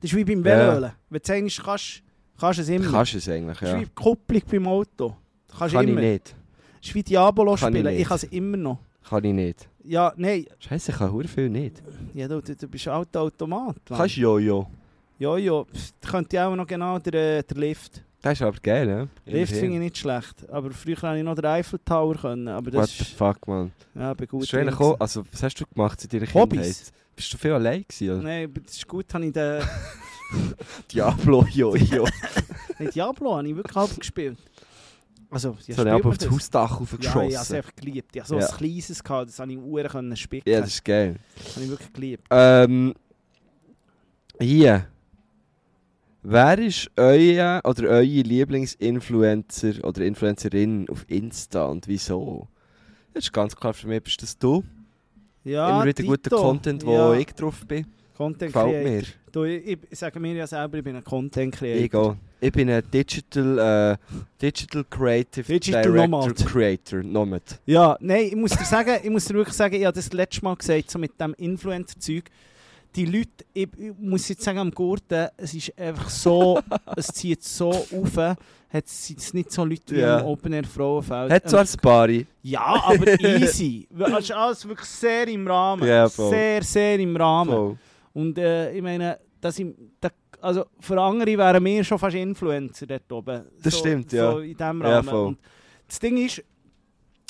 Das ist wie beim Ja. Velölen. Wenn du sagst, kannst, kannst du es immer. Kannst du es eigentlich, Das ist ja. wie die Kupplung beim Auto. Kannst Kann ich immer. nicht. Wie Diabolo Kann spielen. Ich, kann es immer noch. Kann ich nicht. Ja, nein. Scheiße, ich kann hure viel nicht. Ja, du, du, du bist ein alter Automat. Mann. Kannst Jojo. Da könnte ich auch noch genau der, äh, der Lift. Das ist aber geil, ja. Lift finde ich nicht schlecht. Aber früher konnte ich noch den Eiffel Tower. Können, aber What das the ist... fuck, man. Ja, bin gut auch, also, was hast du gemacht seit deiner Hobbys? Kindheit? Bist du viel allein gewesen? Oder? Nein, aber das ist gut, habe ich den... Diablo, Jojo. Diablo habe ich wirklich halb gespielt. Also, ja, so habe ich auf das Hausdach Ja, ich habe es einfach geliebt. Ich hatte so Ja. ein kleines, gehabt, das habe ich Uhren können spicken. Ja, das ist geil. das habe ich wirklich geliebt. Ähm, hier. Wer ist euer oder eure Lieblingsinfluencer oder Influencerin auf Insta und wieso? Das ist ganz klar für mich, bist das du. Ja, Immer wieder guter. Content, wo ja, ich drauf bin. Content Gefällt Creator. mir. Du, ich, ich sage mir ja selber, ich bin ein Content Creator. Ich auch. Ich bin ein Digital, äh, Digital Creative Digital Director Nomad. Creator, Nomad. Ja, nein, ich muss dir sagen, ich muss dir wirklich sagen, ich habe das letzte Mal gesagt, so mit dem Influencer-Zeug. Die Leute, ich, ich muss jetzt sagen, am Gurten, es ist einfach so, es zieht so auf, hat es nicht so Leute wie Ja. am Open Air Frauenfeld. Hat zwar ein Pari. Ja, aber easy. Es ist alles wirklich sehr im Rahmen. Voll. sehr, sehr im Rahmen. Voll. Und äh, ich meine, dass ich, da, also für andere wären wir schon fast Influencer dort oben. Das so, stimmt, ja. So in diesem Ja, Rahmen. voll. Und das Ding ist,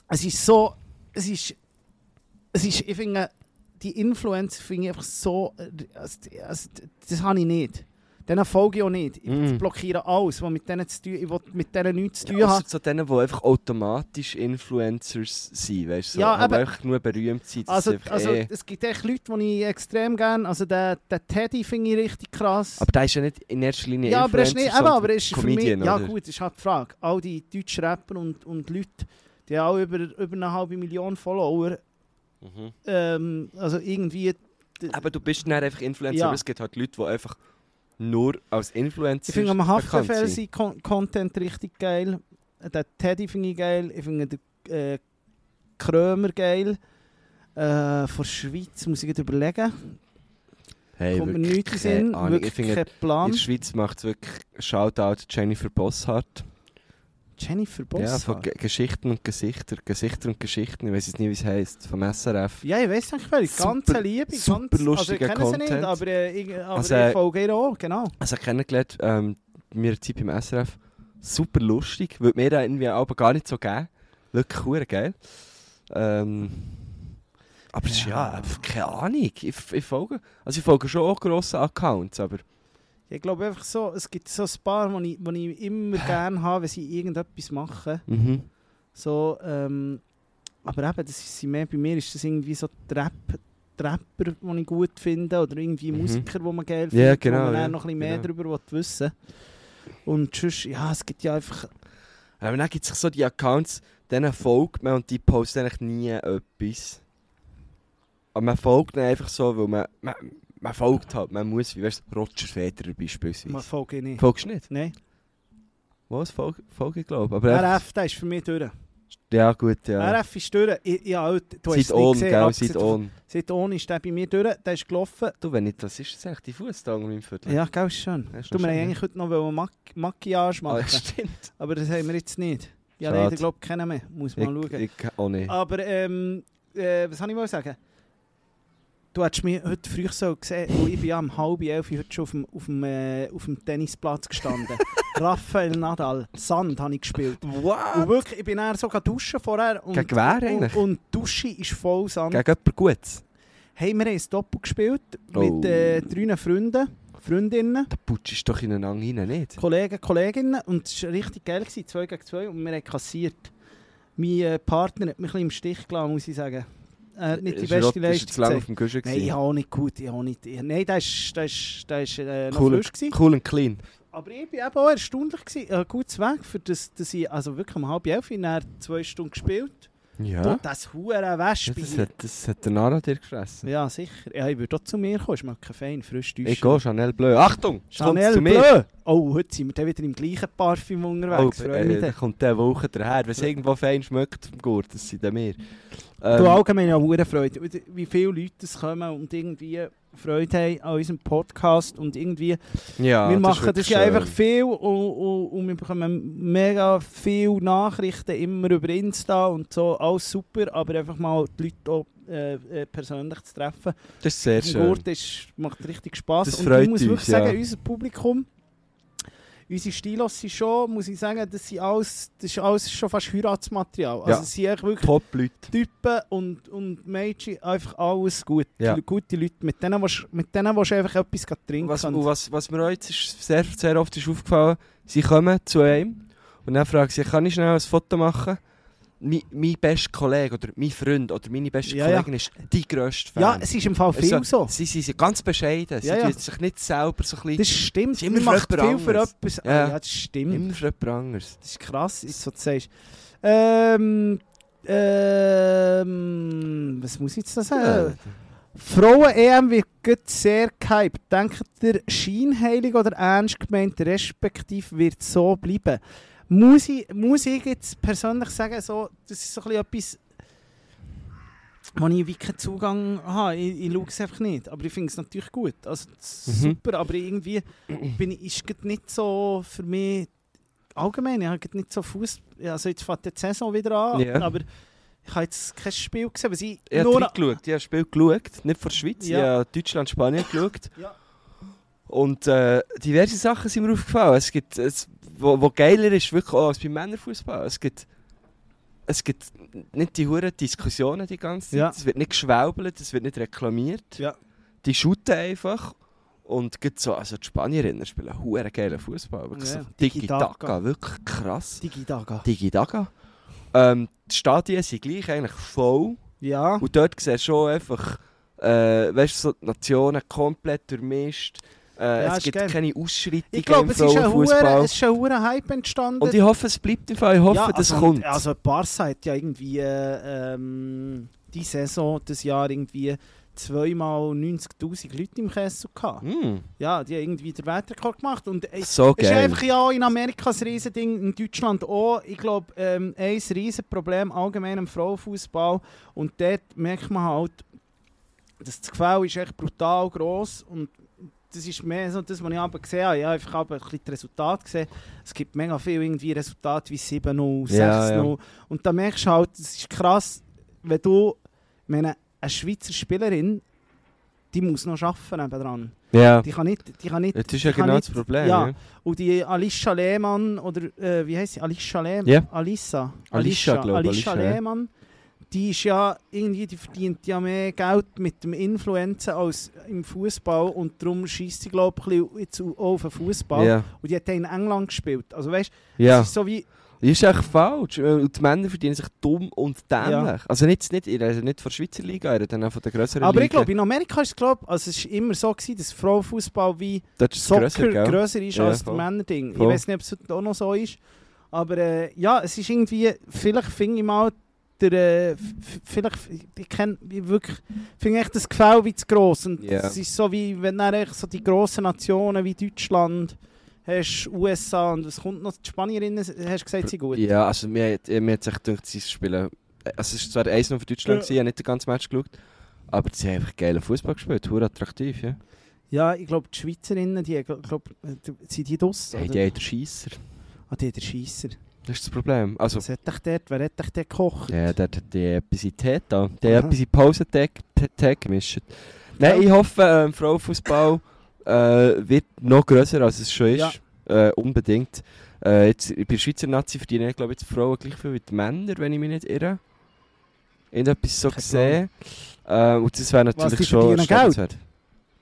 es ist so, es ist, es ist, ich finde, die Influencer finde ich einfach so, äh, also, also, das habe ich nicht. Denen folge ich auch nicht. Ich Mm. blockiere alles, was mit denen zu tun, ich will mit denen nichts zu tun Ja, ausser so denen, die einfach automatisch Influencers sind, weißt du? So, Ja, aber aber- einfach nur berühmt sind. Also, also eh- es gibt echt Leute, die ich extrem gerne, also der, der Teddy finde ich richtig krass. Aber der ist ja nicht in erster Linie Ja, aber er ist Influencer, nicht, eben, aber er ist für mich, Comedian, ja oder? gut, das ist halt die Frage. All die deutschen Rapper und, und Leute, die haben auch über, über eine halbe Million Follower, Mhm. ähm, also irgendwie, Aber du bist dann einfach Influencer, Ja. aber es gibt halt Leute, die einfach nur als Influencer ich finde am Haftbefehl sein Con Content richtig geil, den Teddy finde ich geil, ich finde den äh, Krömer geil, äh, von Schweiz muss ich gerade überlegen, Hey, kommt mir wirklich nichts in Sinn, wirklich Ich finde, kein in der Schweiz macht es wirklich Shoutout Jennifer Bosshardt. Jennifer Boss. Ja, von Ge Geschichten und Gesichter. Gesichter und Geschichten, ich weiß jetzt nicht, wie es heisst. Vom SRF. Ja, ich weiß nicht, welche. Ganz Liebe. super ganz, lustiger also, Content. nicht, aber, äh, ich, aber Also, ich folge ihr auch, genau. Also kennengelernt, ähm, mir Zeit beim SRF. Super lustig, würde mir da irgendwie aber gar nicht so geben. Wirklich cool, geil. Ähm, aber es ist ja, Ja. einfach keine Ahnung. Ich, ich folge, also ich folge schon auch grossen Accounts, aber Ich glaube einfach so, es gibt so ein paar, die ich, die ich immer gerne habe, wenn sie irgendetwas machen. mhm. So, ähm, aber eben, das ist mehr, bei mir ist das irgendwie so Trap, Trapper, die ich gut finde, oder irgendwie Mhm. Musiker, die man geil Ja, findet, genau, wo man ja, dann noch ein bisschen mehr genau. darüber wissen Und sonst, ja, es gibt ja einfach... Aber dann gibt es so die Accounts, denen folgt man und die posten eigentlich nie etwas. Aber man folgt ihnen einfach so, weil man, man, man folgt halt, man muss, wie weißt du, Roger Federer beispielsweise. Man folge ich nicht. Folgst du nicht? Nein. Was? Folge, folge ich glaube aber RF, der ist für mich durch. Ja gut, ja. RF ist durch. Ich, ja, du hast Seit on, gesehen, gell, seit on. Seit on ist der bei mir durch, der ist gelaufen. Du, wenn nicht, das ist das eigentlich die Fußtang im Viertel. Ja, gell, ist schön. Ja, ist Du, wir schön, eigentlich heute noch Mac Maquillage Ah, machen, ja, stimmt. aber das haben wir jetzt nicht. Ja, leider glaube ich keinen mehr. Muss mal Ich, schauen. ich auch nicht. Aber ähm, äh, was soll ich mal sagen? Du hättest mich heute früh so gesehen, wo ich bin ja um halb elf heute schon auf dem, auf dem, äh, auf dem Tennisplatz gestanden. Rafael Nadal, Sand habe ich gespielt. Und Wow! wirklich, ich bin dann sogar duschen vorher. Und, Gegen wer und, eigentlich? und die Dusche ist voll Sand. Gegen jemand Gutes. Hey, wir haben ein Doppel gespielt Oh. mit äh, drei Freunden, Freundinnen, Da putschst du doch ineinander rein, nicht? Kollegen, Kolleginnen und es war richtig geil, gewesen, 2 gegen 2 und wir haben kassiert. Mein äh, Partner hat mich ein bisschen im Stich gelassen, muss ich sagen. Er hat nicht die beste rot- ist zu Leistung lange auf dem Guschen Nein, ich habe auch nicht gut. Ich habe nicht, ich, nein, der ist, der ist, der ist äh, noch Cool, frisch gewesen. cool und clean. Aber ich eben auch erstaunlich gewesen. Ein gutes Weg, für das, dass ich also wirklich um halb elf in zwei Stunden gespielt. Ja. Du, das hure Ja, Wespe. das, hat, das hat der Nara dir gefressen. Ja, sicher. Ja, ich würde auch zu mir kommen. Schmeckt kein fein, frisch Ich gehe, Chanel Bleu. Achtung! Chanel zu mir. Bleu. Oh, heute sind wir dann wieder im gleichen Parfüm Oh, unterwegs. Mich äh, da kommt der Woche daher. Wenn es irgendwo fein schmeckt Gurt, das sind dann wir. Du Ähm, allgemein ja hure Freude. Wie viele Leute es kommen und irgendwie Freude haben an unserem Podcast und irgendwie ja, wir machen das wirklich ja einfach viel und, und, und wir bekommen mega viele Nachrichten immer über Insta und so, alles super, aber einfach mal die Leute auch äh, äh, persönlich zu treffen. Das ist sehr schön. Gurt ist, macht richtig Spass Das und ich muss wirklich ja. sagen, unser Publikum, unsere Stilos sind schon, muss ich sagen, das, sind alles, das ist alles schon fast Heiratsmaterial. Also Ja. es sind echt wirklich Top-Leute. Typen und, und Mädchen, einfach alles gut. Ja. Gute Leute, mit denen willst mit denen willst du einfach etwas trinken. Was, und- was, was mir jetzt ist sehr, sehr oft ist aufgefallen, sie kommen zu einem und dann fragen sie, kann ich schnell ein Foto machen? Mein, mein bester Kollege oder mein Freund oder meine beste Ja, ja. Kollegin ist die grösste Fan. ja, es ist im Fall viel Also, so. Sie, sie sind ganz bescheiden, sie Ja, ja. sich nicht selber so ein bisschen... Das stimmt, ist immer macht viel jemand für anderes. etwas. Ah, Ja. ja, das stimmt. Immer für jemand anderes. Das ist krass, was du sagst. Ähm, ähm, was muss ich jetzt da sagen? Frauen-EM wird sehr gehypt. Denkt ihr scheinheilig oder ernst gemeint, respektive wird so bleiben? Muss ich, muss ich jetzt persönlich sagen, so, das ist so ein etwas, wo ich wie keinen Zugang habe. Ich, ich schaue es einfach nicht. Aber ich finde es natürlich gut. Also, Mhm. super, aber irgendwie bin ich, ist es nicht so für mich allgemein. Ich habe nicht so Fuß. Also, jetzt fängt die Saison wieder an, Ja. aber ich habe jetzt kein Spiel gesehen, was ich Ich habe nur... reingeschaut, ich habe Spiel geschaut, nicht von der Schweiz, Ja. ich habe Deutschland, Spanien geschaut. Ja. Und äh, diverse Sachen sind mir aufgefallen. Es gibt, es, wo, wo geiler ist, wirklich auch als beim Männerfußball. Es gibt, es gibt nicht die hohen Diskussionen die ganze Zeit. Ja. Es wird nicht geschwäbelt, es wird nicht reklamiert. Ja. Die shooten einfach. Und gibt so, also die Spanierinnen spielen hure geilen Fußball. Wirklich Ja, so Tiki-Taka. wirklich krass. Digi-Daga. Tiki-Taka. Ähm, die Stadien sind gleich eigentlich voll. Ja. Und dort siehst du schon einfach, äh, weißt du, so die Nationen komplett durchmischt. Äh, Ja, es gibt geil. keine Ausschreitungen Ich glaube, im es ist ein hure- Frauenfußball. es ist ein hoher Hype entstanden. Und ich hoffe, es bleibt im Fall. Ich hoffe, ja, das also, kommt. Also Barca hat ja irgendwie äh, ähm, die Saison, das Jahr irgendwie zweimal 90'000 Leute im Kessel gehabt. Hm, Ja, die haben irgendwie den Weltrekord gemacht. Und äh, so Es ist einfach ja in Amerika ein Riesending, in Deutschland auch. Ich glaube, ähm, ein Riesenproblem allgemein im Frauenfußball. Und dort merkt man halt, dass das Gefälle ist echt brutal gross und das ist mehr so das, was ich aber gesehen habe. Ich habe einfach aber ein bisschen das Resultat gesehen. Es gibt mega viele irgendwie Resultate wie 7-0, 6-0. Ja, ja. Und da merkst du halt, das ist krass, wenn du, ich meine, eine Schweizer Spielerin, die muss noch arbeiten nebendran. Ja, Die kann nicht, die kann nicht das ist ja die genau nicht- das Problem. ja. Ja. und die Alicia Lehmann, oder äh, wie heißt sie? Alicia Lehmann? Ja. Alissa. Alicia, glaub, Alicia Alicia, ja. Lehmann. Die ist ja irgendwie, die verdient ja mehr Geld mit dem Influencer als im Fußball und darum schießt sie glaube ich jetzt auch auf den Fußball. Ja. Und die hat in England gespielt. Also weißt ja. es ist so wie Das ist echt falsch. Und die Männer verdienen sich dumm und dämlich. Also nicht, nicht, ich rede nicht von der Schweizer Liga, auch von der grösseren Aber Liga. ich glaube, in Amerika ist es glaub, also es ist immer so gewesen, dass Frauenfußball wie es Soccer grösser, grösser ist Ja, als das voll. Männerding. Ich weiß nicht, ob es auch noch so ist. Aber äh, ja, es ist irgendwie, vielleicht finde ich mal, der, äh, vielleicht, ich kenne wirklich, finde echt das Gefühl wie zu gross. Und Ja. es ist so wie, wenn dann so die grossen Nationen wie Deutschland hast, USA und was kommt noch, die Spanierinnen, hast du gesagt, sie gut? Ja, also mir, hat- mir hat sich gedacht, sie spielen... Also es war zwar 1 für Deutschland, Ja. ich habe nicht den ganzen Match geschaut. Aber sie haben einfach geilen Fußball gespielt, hure attraktiv, ja. Ja, ich glaube, die Schweizerinnen, die, glaub, äh, sind die draus? Hey, die haben den Scheisser. Ah, die hat der Scheisser. Das ist das Problem. Also, Was hat dich dort, wer hat dich dort gekocht? ja, dort hat die etwas in Tee da. Die Aha. etwas in Pause-Tee Tee gemischt. Nein, Ja. ich hoffe, ähm, Frauenfußball äh, wird noch grösser, als es schon ist. Ja. Äh, unbedingt. Äh, jetzt, bei der Schweizer Nazi verdienen, glaube ich, jetzt die Frauen gleich viel wie die Männer, wenn ich mich nicht irre. Irgendetwas so gesehen. Äh, und das wäre natürlich die schon Geld?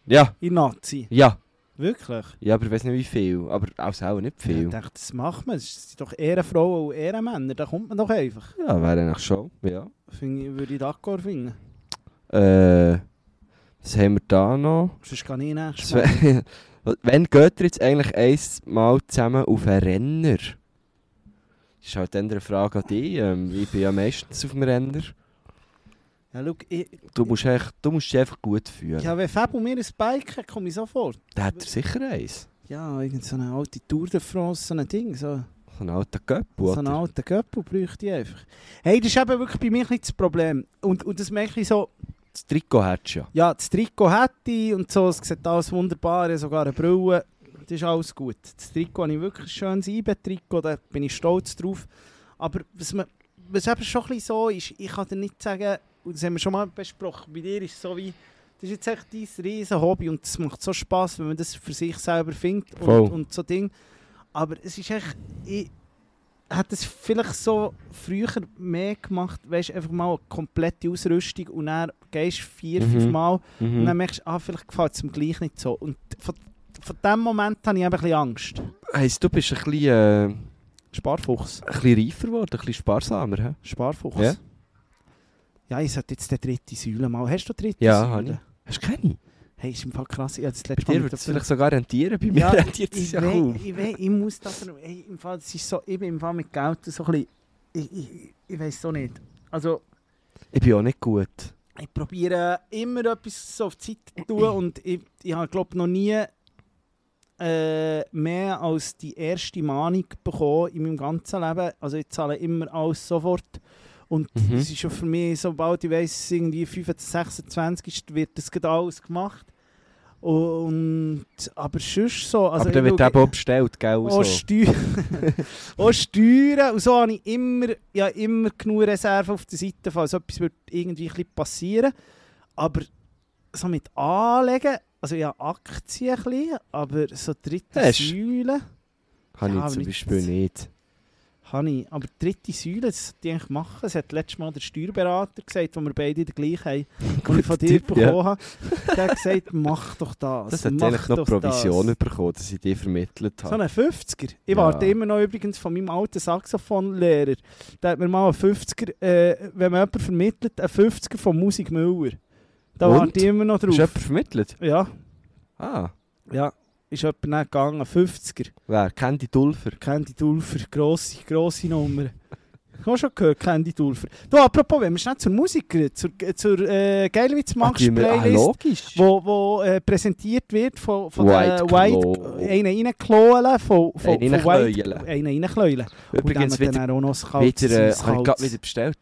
Ja, In Nazi. ja. Wirklich? Ja, aber ich weiß nicht wie viel. Aber auch auch nicht Ja, viel. ich dachte, das macht man. Das sind doch Ehrenfrauen und Ehrenmänner. Da kommt man doch einfach. Ja, wäre eigentlich schon. Ja. Finde ich, würde ich d'accord finden. Äh, was haben wir da noch? Sonst kann ich nächstes Mal. Wann geht ihr jetzt eigentlich einmal zusammen auf einen Renner? Das ist halt dann eine Frage an dich. Ähm, ich bin ja meistens auf dem Renner. Ja, schau, ich, Du musst, echt, du musst dich einfach gut fühlen. ja, wenn Fabio mir ein Bike hat, komme ich sofort. Da hat er sicher eins. Ja, irgend so eine alte Tour de France, so ein Ding. So, So ein alter Göppel, so einen oder? alten Göppel bräuchte ich einfach. Hey, das ist eben wirklich bei mir ein das Problem. Und, und das merke ich so, Das Trikot hättest du ja. ja, das Trikot hätte ich und so, es sieht alles wunderbar, sogar eine Brille. Das ist alles gut. Das Trikot habe ich wirklich ein schönes IBE-Trikot, da bin ich stolz drauf. Aber was, man, was eben schon ein bisschen so ist, ich kann dir nicht sagen, das haben wir schon mal besprochen, bei dir ist es so wie, das ist jetzt echt dein riesen Hobby und es macht so Spass, wenn man das für sich selber findet Voll. und, und so Ding. Aber es ist echt, ich hätte es vielleicht so früher mehr gemacht, weißt einfach mal eine komplette Ausrüstung und dann gehst du vier, Mhm. fünf Mal und dann Mhm. merkst du, ah, vielleicht gefällt es mir gleich nicht so. Und von, von dem Moment habe ich eben ein bisschen Angst. Heisst, du bist ein bisschen, äh, ein Sparfuchs. bisschen reifer geworden, ein bisschen sparsamer. He? Sparfuchs. Ja. Ja, ich sollte jetzt die dritte Säule mal. Hast du dritte Ja, Säule? ich. Hast du keine? Hey, ist im Fall krass. Ich das Bei dir würde es vielleicht sogar rentieren, bei mir Ja, rentiert es ich, ja kaum. ich, wei- ich muss das... Hey, im Fall, das ist so, ich bin im Fall mit Geld so ein bisschen... Ich, ich, ich weiß so nicht. Also, Ich bin auch nicht gut. ich probiere immer etwas so auf die Seite zu tun und ich, ich habe, glaube noch nie äh, mehr als die erste Mahnung bekommen in meinem ganzen Leben. Also ich zahle immer alles sofort. Und Mhm. es ist schon für mich, sobald ich weiss, irgendwie 25, 26 ist, wird das gerade alles gemacht. Und, aber sonst so... Also Aber dann wird eben auch bestellt, gell? auch, So. Steu auch Steuern. Und so habe ich immer, ja, immer genug Reserve auf der Seite, falls etwas wird irgendwie ein bisschen passieren Aber so mit Anlegen, also ja, Aktien ein bisschen, aber so dritte Hast- Säule Habe Ja, ich zum Beispiel nicht. Habe ich. Aber dritte Säule, das sollte ich eigentlich machen. Das hat letztes Mal der Steuerberater gesagt, wo wir beide den gleichen haben, den ich von dir Tipp, bekommen ja. habe. Der hat gesagt, mach doch das. Das hat eigentlich noch Provision das. bekommen, dass ich die vermittelt So habe. einen 50er. Ich Ja. warte immer noch übrigens von meinem alten Saxophonlehrer. Der hat mir mal einen 50er, äh, wenn man jemanden vermittelt, einen 50er von Musik Müller. Da Und? warte ich immer noch Hast du drauf. jemanden vermittelt? Ja, Ah, ja. Ist jemand nicht gegangen, 50er. wer? Candy Dulfer. Candy Dulfer, grosse, grosse Nummer. Ich habe schon gehört, Candy Dulfer. Du, apropos, wenn wir schnell zur Musik gehen, zur, zur äh, Geilwitz Max die ah, Playlist, logisch. wo, wo äh, präsentiert wird von, von White der White, einen reinklolen, von, von, Einen von White, einen reinkläulen. Übrigens wieder, wieder, äh, das habe ich gerade wieder bestellt.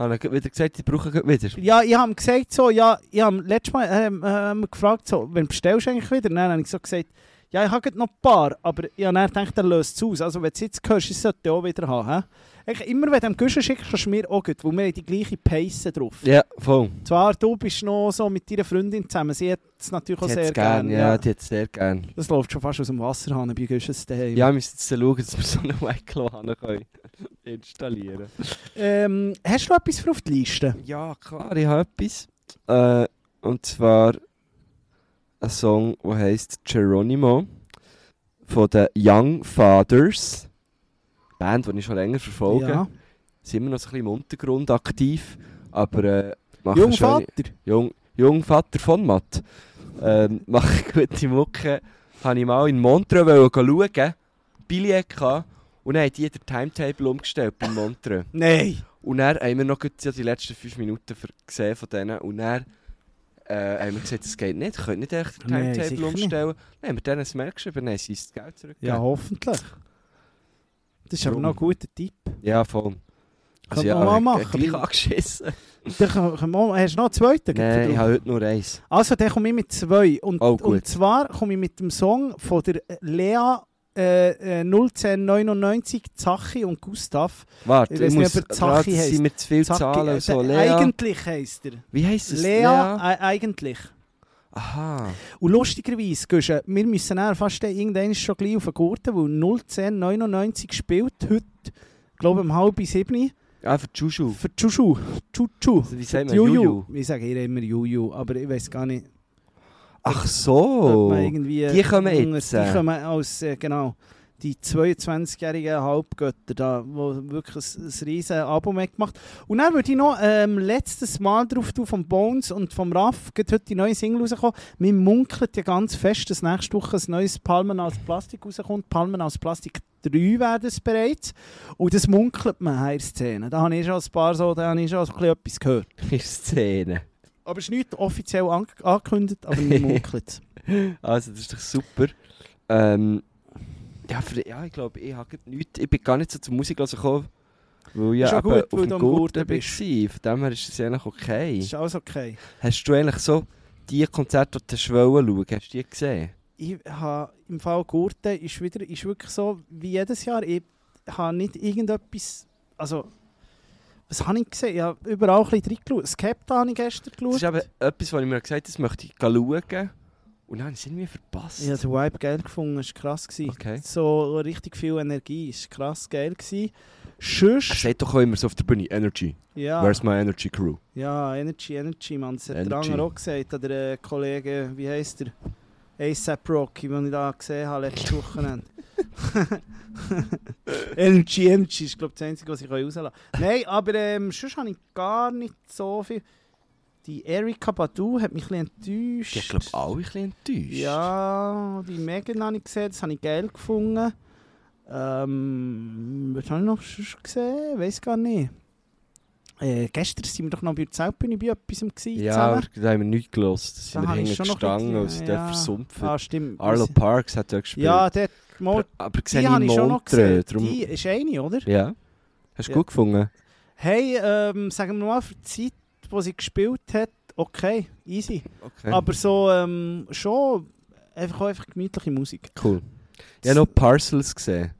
Habe ich wieder gesagt, ich brauche gerade wieder. Ja, ich habe gesagt so, ja, ich habe letztes Mal ähm, ähm, gefragt, so, wenn bestellst du eigentlich wieder? Dann habe ich so gesagt, ja, ich habe noch ein paar, aber ich habe gedacht, er löst es aus. Also wenn du es jetzt hörst, ich sollte auch wieder haben. He? Immer wenn du am Guschen schickst, kannst du mir auch gut, weil wir haben die gleiche Pace drauf. Ja, voll. Zwar, du bist noch so mit deiner Freundin zusammen, sie hat es natürlich auch Die sehr gern, gerne. ja, die hat es sehr gern. Das läuft schon fast aus dem Wasserhahn bei Guschens daheim. Ja, wir müssen jetzt schauen, dass wir so einen können installieren Ähm, hast du noch etwas für auf die Liste? Ja, klar, ich habe etwas. Äh, und zwar ein Song, der heisst Geronimo von den Young Fathers. Band, die ich schon länger verfolge. Ja. Sind immer noch so ein bisschen im Untergrund aktiv, aber äh, machen schöne- Jungvater? Jung, Jungvater von Matt. Ähm, mache gute Mucke. Habe ich mal in Montreux wollen schauen, Billett gehabt, und dann haben die den Timetable umgestellt bei Montreux. Nein. Und dann haben wir noch die letzten 5 Minuten gesehen von denen. Und dann äh, haben wir gesagt, das geht nicht, ihr könnt nicht echt den Nein, Timetable sicher nicht. umstellen. Dann haben wir denen ein geschrieben, dann haben sie das Geld zurückgegeben. Ja, hoffentlich. Das ist aber Warum? noch ein guter Tipp. Ja, voll. Kann man mal machen. Gleich angeschissen. Dann Hast du noch einen zweiten? Nein, ich habe heute nur eins. Also, dann komme ich mit zwei. Und, Oh, und zwar komme ich mit dem Song von der Lea äh, äh, 01099, Zachi und Gustav. Warte, Ich nicht, muss er Zachi heisst. sind mir zu viele Zahlen äh, so. Lea. Eigentlich heisst er. Wie heisst es? Lea, äh, eigentlich. Aha. Und lustigerweise, Guschen, wir müssen dann fast irgendwann schon gleich auf den Gurten, weil 01099 spielt heute, glaube ich, um halb sieben Ah, für Juju. für Chuchu. Chuchu. Wie sagt man? Juju. Juju. Ich sage immer Juju, aber ich weiß gar nicht, Ach so. Die kommen jetzt. Die kommen aus, äh, genau. die 22-jährigen Halbgötter da, die wirklich ein, ein riesen Album gemacht Und dann würde ich noch ähm, letztes Mal drauf tun vom Bones und vom Raff, geht heute die neue Single rausgekommen. Wir munkelt ja ganz fest, dass nächste Woche ein neues Palmen aus Plastik rauskommt. Palmen aus Plastik 3 werden es bereits. Und das munkelt man in der Szene. Da habe ich schon ein paar so, da habe ich schon ein bisschen etwas gehört. In Szene. Aber es ist nicht offiziell an angekündigt, aber wir munkelt. Also, das ist doch super. Ähm, ja, für, ja, ich glaube, ich, habe nichts, ich bin gar nicht so zur Musik gekommen, weil ich ja eben gut, auf dem Gurten bist. Von dem her ist es eigentlich okay. Das ist alles okay. Hast du eigentlich so die Konzerte, die du schauen schauen, hast du die gesehen? Ich habe im Fall Gurten ist, wieder, ist wirklich so wie jedes Jahr. Ich habe nicht irgendetwas. Also, was habe ich gesehen? Ich habe überall ein bisschen reingeschaut. Skepta habe ich gestern Das ist geschaut. eben etwas, was ich mir gesagt habe, das möchte ich schauen. Und dann habe ich es irgendwie verpasst. Ich habe den Vibe geil gefunden, das war krass. Gewesen. Okay. So richtig viel Energie, es war krass geil. Gewesen. Er sagt doch auch immer so auf der Bühne, Energy. ja, Where's my energy crew? ja, Energy, Energy, man. Das hat der Energy. andere auch gesagt, der äh, Kollege, wie heisst der? ASAP Rocky, den ich da gesehen habe letztes Wochenende. Energy, Energy ist glaube ich das Einzige, was ich rauslassen kann. Nein, aber ähm, sonst habe ich gar nicht so viel... Die Erika Badu hat mich ein bisschen enttäuscht. Die hat, glaube ich, alle ein bisschen enttäuscht. Ja, die Megan habe ich gesehen, das habe ich geil gefunden. Ähm, was habe ich noch sonst gesehen? Weiß gar nicht. Äh, gestern waren wir doch noch bei der Zeltbühne bei etwas gewesen, Ja, zusammen. da haben wir nichts gelost. Da sind Da wir habe ich hinten schon noch gestanden ein und sind ja. versumpft. Ah, stimmt. Arlo Parks hat dort gespielt. Ja, der Mo aber, die sehe habe ich schon noch gesehen. Montreux. Darum, Die ist eine, oder? ja. Hast du Ja. gut gefunden? Hey, ähm, sagen wir mal, für die Zeit, wo sie gespielt hat, okay, easy. Okay. Aber so, ähm, schon einfach, einfach gemütliche Musik. cool. Ich habe noch Parcels gesehen.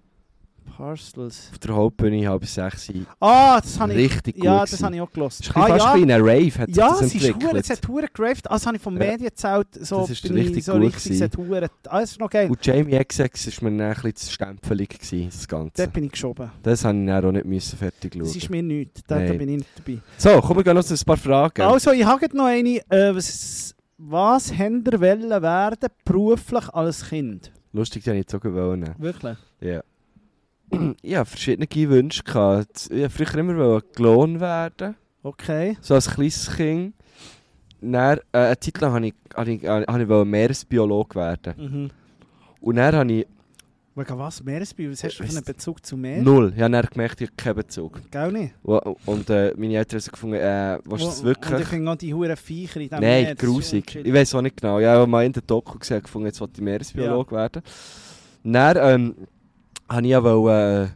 Parcels. Auf der Hauptbühne, halb sechs. Ah, das habe ich... Richtig. Ja, das habe ich auch ist ein bisschen fast wie in einer Rave, hat Ja, das entwickelt. es hat hure geraved. Also habe ich vom Ja. Medienzelt so, Das ist richtig ich so gut richtig, es gewesen. ah, ist noch geil. Und Jamie XX war mir dann ein bisschen zu stempelig, gewesen, das Ganze. Dort bin ich geschoben. Das habe ich dann auch nicht müssen fertig schauen. Das ist mir nichts, da, da bin ich nicht dabei. So, komm, wir gehen noch zu ein paar Fragen. Also, ich habe noch eine. Äh, was, was habt ihr wollen werden beruflich als Kind? Lustig, den ich jetzt auch gewollt. Wirklich? Ja. Ich hatte verschiedene Wünsche. Gehabt. Ich wollte früher immer Klon werden, Okay. so als kleines Kind. Dann, äh, eine Zeit lang wollte ich, habe ich, habe ich wollen Meeresbiolog werden. Mhm. Und dann habe ich Wegen was? Meeresbier? Was hast du für einen Bezug zu Meer? null. Ich habe dann gemerkt, ich habe keinen Bezug. Gell nicht? Und, und äh, meine Eltern haben gefunden, äh, was ist das Und ich wirklich? finde auch die huren Viecher in diesem Meer. Nein, ist grusig. Ich weiß auch nicht genau. Ich habe mal in der Doku gesehen, gefunden, jetzt wollte ich Meeresbiolog werden. Dann ähm, habe ich ja äh,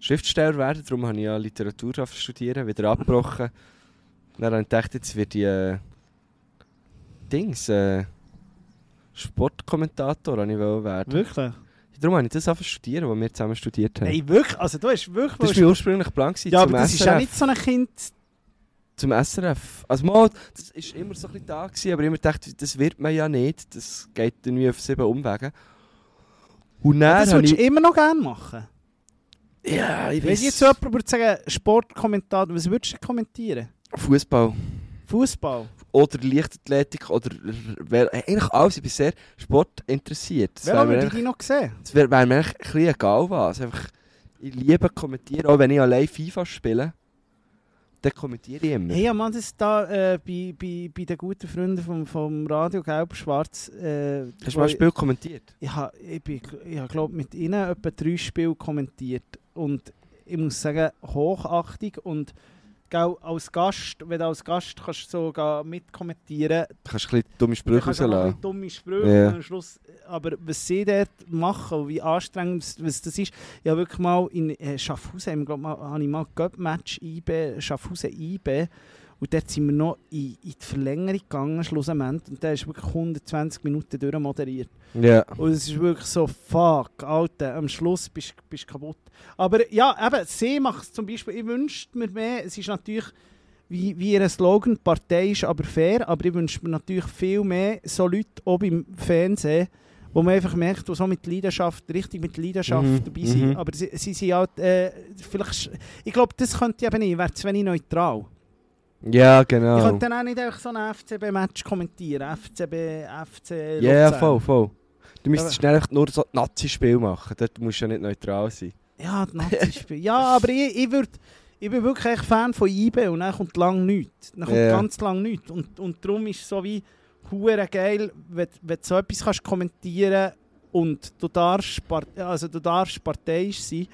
Schriftsteller werden, darum habe ich ja Literatur studieren, wieder abgebrochen. Dann habe ich gedacht, jetzt wird ich äh, Dings, äh, Sportkommentator ich werden. Wirklich? Darum habe ich das zu studieren, was wir zusammen studiert haben. Nein, wirklich? Also du hast wirklich... das war ursprünglich Plan gewesen, ja, aber das ist SRF. ja nicht so ein Kind... Zum SRF. Also mal, das ist immer so ein bisschen da gewesen, aber ich immer dachte, das wird man ja nicht. Das geht irgendwie auf sieben Umwege. Und dann das würdest ich... du immer noch gerne machen. Ja, ich Wenn weiß... jetzt jemand würde sagen, Sportkommentator, was würdest du kommentieren? Fußball Fußball. oder Leichtathletik oder... Eigentlich alles, ich bin sehr sportinteressiert. Wer würde ich noch sehen? wäre, wäre mir eigentlich ein bisschen egal was. Einfach, ich liebe kommentieren, auch wenn ich allein FIFA spiele. Dann kommentiere ich immer. Hey, ja, Mann, das ist da äh, bei, bei, bei den guten Freunden vom, vom Radio Gelb-Schwarz. Äh, Hast du mal ein Spiel kommentiert? Ich habe, ich, bin- ich glaube mit ihnen etwa drei Spiele kommentiert. Und ich muss sagen, hochachtig. Und gell, als Gast, wenn du als Gast kannst so mitkommentieren Du kannst ein bisschen dumme Sprüche kannst ein rauslassen. dumme Sprüche und am Schluss, aber was sie dort machen und wie anstrengend was- das ist, ich habe wirklich mal in äh, Schaffhausen, ich glaube mal, habe ich mal Göpp-Match IB, Schaffhausen IB und dort sind wir noch in, in die Verlängerung gegangen, schlussendlich, und der ist wirklich 120 Minuten durchmoderiert. Ja. Und es ist wirklich so, fuck, Alter, am Schluss bist du kaputt. Aber ja, eben, sie macht es zum Beispiel, ich wünschte mir mehr, es ist natürlich, wie, wie ihr Slogan, die Partei ist aber fair, aber ich wünschte mir natürlich viel mehr so Leute auch beim Fernsehen, wo man einfach merkt, die so mit Leidenschaft, richtig mit Leidenschaft Mhm, dabei sind. mhm. Aber sie, sie sind halt, äh, vielleicht, ich glaube, das könnte ich eben nicht, ich wäre zu wenig neutral. Ja, Ich genau. könnte dann auch nicht einfach so ein FCB-Match kommentieren, FCB, FC Ja, Luzern. voll, voll. Du müsstest schnell einfach nur so Nazi-Spiel machen. Dort musst du ja nicht neutral sein. Ja, Nazi-Spiel. ja, aber ich, ich, würd, ich bin wirklich echt Fan von IB und dann kommt lang nichts. Dann kommt Ja. ganz lang nichts. Und, und darum ist es so wie hure geil, wenn, wenn du so etwas kannst kommentieren und du darfst, Part also du darfst parteiisch sein.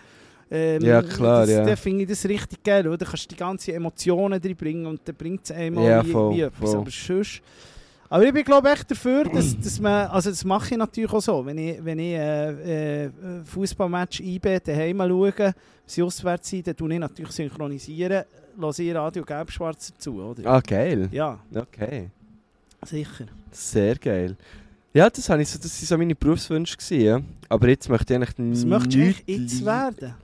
Ähm, Ja, klar, das, ja. Dann finde ich das richtig geil, oder? Du kannst die ganzen Emotionen drin bringen und dann bringt es einmal Ja, wie, voll, wie etwas. Aber sonst... Aber ich bin glaube echt dafür, dass, dass man, also das mache ich natürlich auch so, wenn ich, wenn ich äh, äh, Fußballmatch IB daheim schaue, wenn sie auswärts sind, dann tue ich natürlich synchronisieren, lasse ich Radio Gelb-Schwarz dazu, oder? Ah, geil. Ja, Okay. sicher. Sehr geil. Ja, das, habe ich so, das waren so meine Berufswünsche. Gewesen, ja. Aber jetzt möchte ich eigentlich Was möchtest du jetzt werden?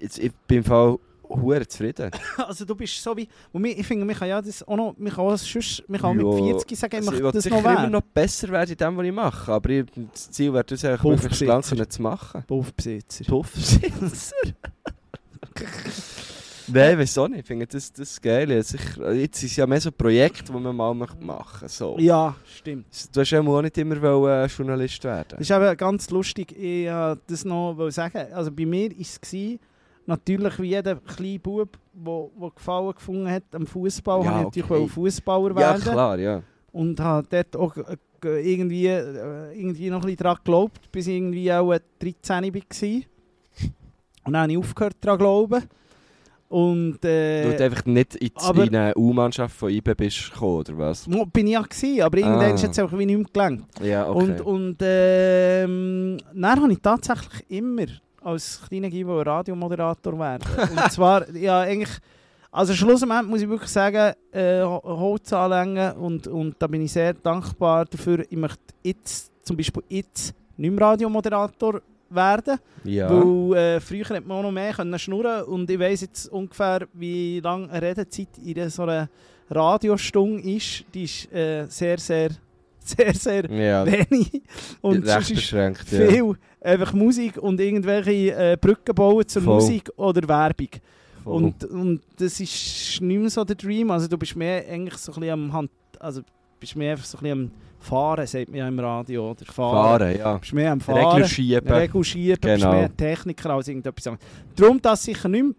Jetzt, ich bin im Fall hure zufrieden. Also du bist so wie, und ich finde, man kann ja das auch noch, man kann auch, sonst, man kann auch mit 40 sagen, ich Also, möchte das noch immer werden. noch besser werden in dem, was ich mache. Aber ich, das Ziel wäre das eigentlich, Puffbesitzer. möglichst langsam zu machen. Puffbesitzer. Puffsitzer. Nein, wieso nicht? Ich finde das, das ist geil. Sicher- Jetzt ist es ja mehr so ein Projekt, das man mal machen möchte. So. Ja, stimmt. Du hast ja auch nicht immer wollen, äh, Journalist werden. Das ist eben ganz lustig, ich wollte das noch sagen. Also bei mir war es, natürlich wie jeder kleine Bub, der Gefallen gefunden hat am Fußball, Ja, habe ich okay. natürlich. Fußballer ja, werden. klar, ja. Und habe dort auch äh, irgendwie, äh, irgendwie noch ein bisschen daran geglaubt, bis ich irgendwie auch äh, 13 war. Und dann habe ich aufgehört daran zu glauben. Und Weil du äh, einfach nicht in, aber- in eine U-Mannschaft von IB bist gekommen, oder was? bin ich ja gewesen, aber irgendwann Ah. ist jetzt einfach wie nicht mehr gelangt. Ja, okay. Und, und ähm, dann habe ich tatsächlich immer als kleiner Gibo Radiomoderator werden. und zwar, ja, eigentlich, also schlussendlich muss ich wirklich sagen, äh, Ho- Holz anlängen und, und da bin ich sehr dankbar dafür. Ich möchte jetzt, zum Beispiel jetzt, nicht mehr Radiomoderator werden, ja. weil äh, früher hätte man auch noch mehr können schnurren und ich weiss jetzt ungefähr, wie lange eine Redezeit in so einer Radiostunde ist. Die ist äh, sehr, sehr, sehr, sehr ja, wenig. Und recht ist beschränkt. Ja. viel einfach Musik und irgendwelche äh, Brücken bauen zur Voll. Musik oder Werbung. Voll. Und, und das ist nicht mehr so der Dream. Also du bist mehr eigentlich so ein bisschen am Hand... Also bist mehr einfach so ein bisschen am Fahren, sagt man ja im Radio. Oder Fahren. Fahren, ja. Du bist mehr am Fahren. Regler schieben. Regelschiert, du bist Genau. mehr Techniker als irgendetwas anderes. Darum das sicher nicht mehr.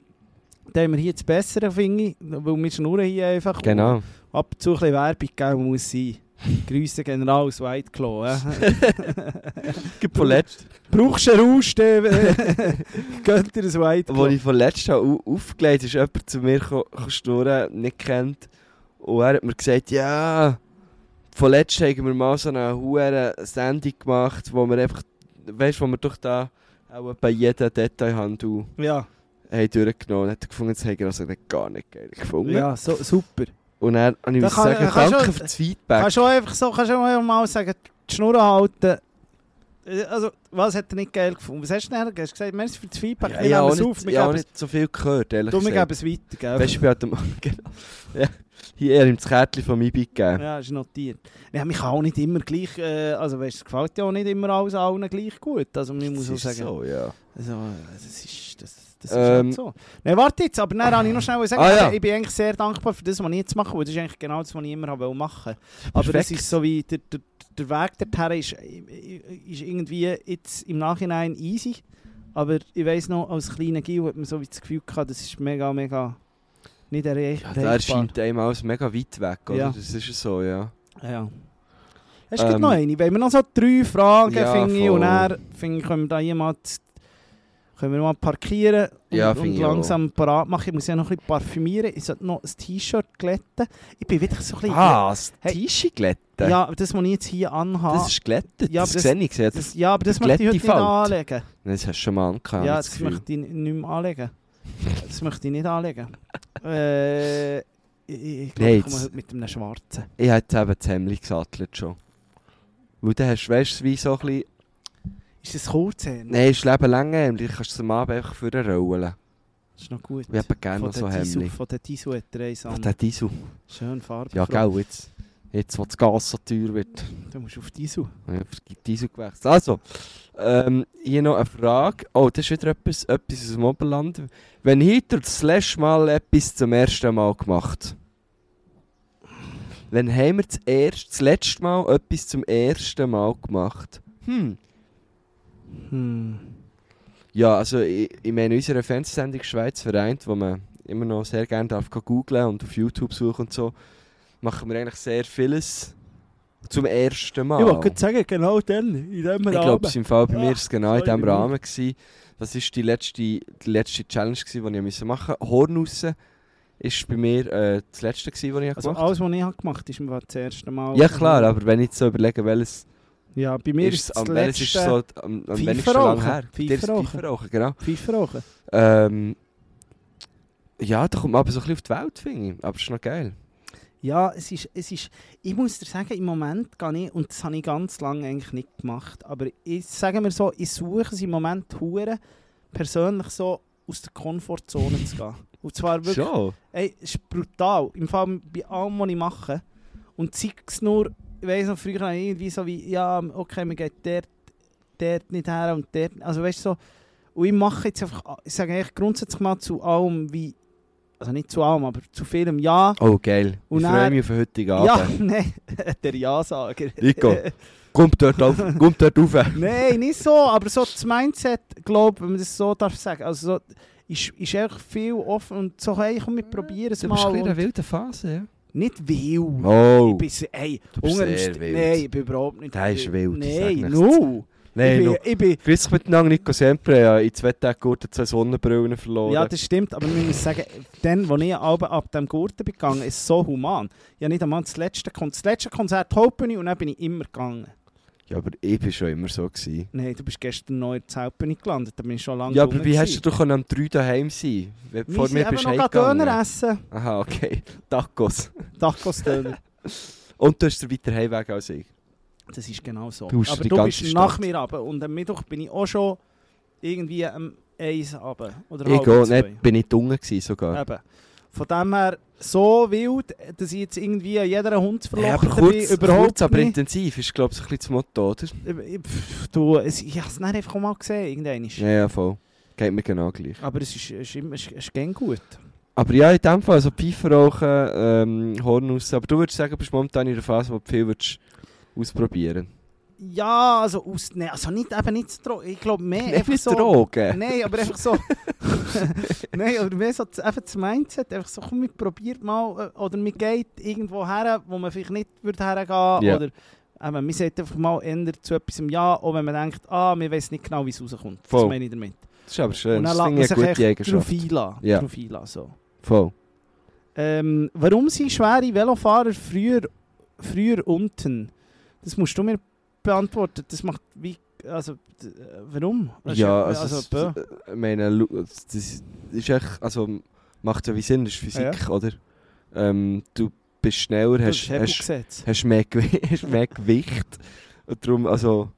Da haben wir hier das Bessere, finde ich, weil wir schnurren hier einfach. Genau. Ab und zu ein bisschen Werbung geben muss sein. Grüße General aus White Claw. Äh. Gibt von letzt, Brauchst du einen äh, gönnt dir ein White Claw. ich von letzt habe au- aufgelegt ist jemand zu mir schnurren, nicht kennt. Und er hat mir gesagt, ja, von letzt haben wir mal so eine hohe Sendung gemacht, wo wir einfach, weißt du, wo wir doch da auch bei jedem Detailhandel Ja, haben durchgenommen haben. Hat er gefunden, das habe ich also gar nicht geil gefunden. ja so, super. Und dann habe ich Da kann- sagen, kannst danke du- für das Feedback. Kannst du auch einfach so, kannst du auch mal sagen, die Schnur halten. Äh, Also, was hat er nicht geil gefunden? Was hast du denn gesagt? Du merci für das Feedback, Ja, wir ich auch es auf, nicht, wir ich habe nicht so viel gehört, ehrlich du, wir gesagt. geben es weiter, gell? Weißt du, ich bin halt genau. ja. Hier er ihm das Kärtchen von mir gegeben. Ja, ist notiert. Ja, mich kann auch nicht immer gleich, äh, also weißt, es gefällt ja auch nicht immer alles allen gleich gut. Also man muss auch Das ist sagen, so, ja. also, das ist, das, das ist Ähm, halt so. Nein, warte jetzt, aber dann habe ich noch schnell sagen, Ah, ja. ich bin eigentlich sehr dankbar für das, was ich jetzt mache, weil das ist eigentlich genau das, was ich immer habe machen Aber es Perfekt. ist so wie, der, der, der Weg dorthin ist, ist irgendwie jetzt im Nachhinein easy, aber ich weiss noch, als kleiner Gil hat man so wie das Gefühl gehabt, das ist mega, mega nicht erreich- Ja, erreichbar. erscheint einem alles mega weit weg, oder? Ja. Das ist ja so, ja. Ja. Hast du Ähm, noch eine? Wenn wir noch so drei Fragen ja, finde und dann finde ich, können wir da jemand können wir mal parkieren und, Ja, und langsam parat machen. Ich muss ja noch ein bisschen parfümieren. Ich sollte noch ein T-Shirt glätten. Ich bin wieder so ein bisschen... Ah, das Hey. T-Shirt glätten? Ja, aber das muss ich jetzt hier anhaben. Das ist glättet, Ja, das, aber das- sehe ich. Das, ja, aber das möchte ich heute nicht Falt. anlegen. Das hast du schon mal angehabt. ja, das Gefühl. möchte ich nicht mehr anlegen. Das möchte ich nicht anlegen. äh, ich ich glaube, Nee, ich komme heute mit einem schwarzen. Ich jetzt eben das Hemd gesattelt schon. Weil dann hast du, weißt du, wie so ein bisschen... Ist das Kurzhähne? Nein, es ist Leben lang. Ich kannst es am Abend einfach für rollen. Das ist noch gut. Ich habe gerne noch Von so Hemd. Von der Tisu hat er eins an. der Diesel. Schön farbenfroh. Ja, gell, jetzt, jetzt, wo das Gas so teuer wird. Du musst auf Tisu. Ja, auf die Diesel gewechselt. Also, ähm, hier noch eine Frage. Oh, das ist wieder etwas, etwas aus dem Oberland. Wenn heute das letzte Mal etwas zum ersten Mal gemacht? Wann haben wir das, erste, das letzte Mal etwas zum ersten Mal gemacht? Hm, Hm. Ja, also ich, ich meine, unsere Fernsehsendung Schweiz vereint, wo man immer noch sehr gerne darf googlen und auf YouTube suchen und so, machen wir eigentlich sehr vieles zum ersten Mal. Ich wollte sagen, genau dann, in dem Ich Rahmen. glaube, im Fall bei mir Ja, war es genau in Minuten. Rahmen. Gewesen. Das war die letzte, die letzte Challenge, gewesen, die ich müssen machen musste. Horn raus war bei mir äh, das letzte, gewesen, was ich Also gemacht habe. alles, was ich gemacht habe, ist mir das erste Mal. Ja klar, aber wenn ich jetzt so überlege, welches Ja, bei mir ist, es am, welches ist letzte so am, am wenigsten lang her. Pfeife Der ist rauchen. Pfeife rauchen, genau. Pfeiferochen. Ähm, ja, da kommt man aber so ein bisschen auf die Welt, finde ich. Aber es ist noch geil. Ja, es ist, es ist, ich muss dir sagen, im Moment gehe ich, und das habe ich ganz lange eigentlich nicht gemacht, aber ich sage mir so, ich suche es im Moment hure persönlich so aus der Komfortzone zu gehen. Und zwar wirklich, Schon? ey, es ist brutal, im Fall bei allem, was ich mache. Und sei es nur, ich weiss noch, früher habe ich irgendwie so wie, ja, okay, man geht dort, dort nicht her und dort, also weißt du so, und ich mache jetzt einfach, ich sage eigentlich grundsätzlich mal zu allem wie, also nicht zu allem, aber zu vielem Ja, Oh, geil. Und ich freue dann- mich auf den heutigen ja, Abend. nein, der Ja-Sager. Nico. Kommt dort auf, kommt dort rauf. nein, nicht so, aber so das Mindset, glaube wenn man das so darf sagen, also so, ist, ist echt viel offen und so, hey, komm, wir probieren es Du mal. bist ein bisschen in einer wilden Phase, ja? Nicht wild. Oh. Ich bin, se- ey, Du bist sehr wild. Nein, ich bin überhaupt nicht Der ist wild, ich Nein, no. Nein, ich, bin, ich bin, Grüß dich miteinander, Nico Sempre. Ja, in zwei Tagen gute zwei Sonnenbrillen verloren. ja, das stimmt, aber man muss sagen, dann, als ich ab, ab dem Gurten bin gegangen, ist so human. Ich habe nicht einmal das letzte, Kon das letzte Konzert Hauptbühne und dann bin ich immer gegangen. Ja, aber ich war schon immer so. Gewesen. Nein, du bist gestern neu in Hauptbühne gelandet, da bin ich schon lange Ja, aber wie hast du doch am 3 daheim sein wenn Vor mir bist noch. Döner essen. Aha, okay. Tacos. Tacos-Döner. Und du hast den weiter Heimweg als ich. Das ist genau so. Du Aber du bist Stadt. nach mir runter und am Mittwoch bin ich auch schon irgendwie am Eis runter. Oder Ich zwei. nicht, bin unten gewesen sogar. Eben. Von dem her so wild, dass ich jetzt irgendwie jeder Hund Ja, aber verlochen kurz, bin, überhaupt kurz aber nicht. intensiv ist glaube ich ein bisschen das Motto, oder? Ich- Pff, Du, es, ich habe es nicht einfach mal gesehen, irgendwann. Ja, ja, voll. Geht mir genau gleich. Aber es ist, ist, immer, ist, ist gern gut. Aber ja, in dem Fall, also Pfeife rauchen, ähm, Horn raus. Aber du würdest sagen, du bist momentan in der Phase, wo du viel würdest ausprobieren Ja, also, aus, nee, also nicht, eben nicht zu Drogen. Ich glaube mehr Nicht einfach so... Drogen. Nein, aber einfach so. Nein, oder mehr so das, einfach das Mindset. Einfach so, komm, wir probiert mal. äh, Oder man geht irgendwo her, wo man vielleicht nicht würde hergehen Ja. Oder eben, man sagt einfach mal eher zu etwas im Ja, auch wenn man denkt, ah, wir wissen nicht genau, wie es rauskommt. Das Voll. meine ich damit. Das ist aber schön. Und Das man eine sich gute drauf Eigenschaft. Drauf einlassen so. Voll. ähm, warum sind schwere Velofahrer früher, früher unten? Das musst du mir beantworten. Das macht wie... Also, äh, warum? Das Ja, also, also, äh, ich meine, das ist echt, also macht ja wie Sinn, das ist Physik, oder? Ähm, du bist schneller, das hast, hast, hast, mehr, Gewi hast mehr Gewicht und darum, also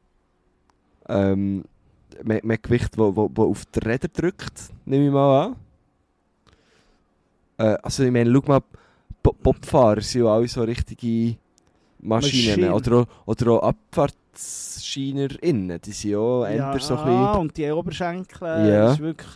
ähm, mehr, mehr Gewicht, wo, wo, wo auf die Räder drückt, nehme ich mal an. Äh, also ich meine, schau mal, Bobfahrer sind ja alle so richtige Maschinen, Maschinen. oder auch, oder auch Abfahrtsschienerinnen, die sind ja auch eher so ein bisschen und die Oberschenkel, äh, Ja. das ist wirklich...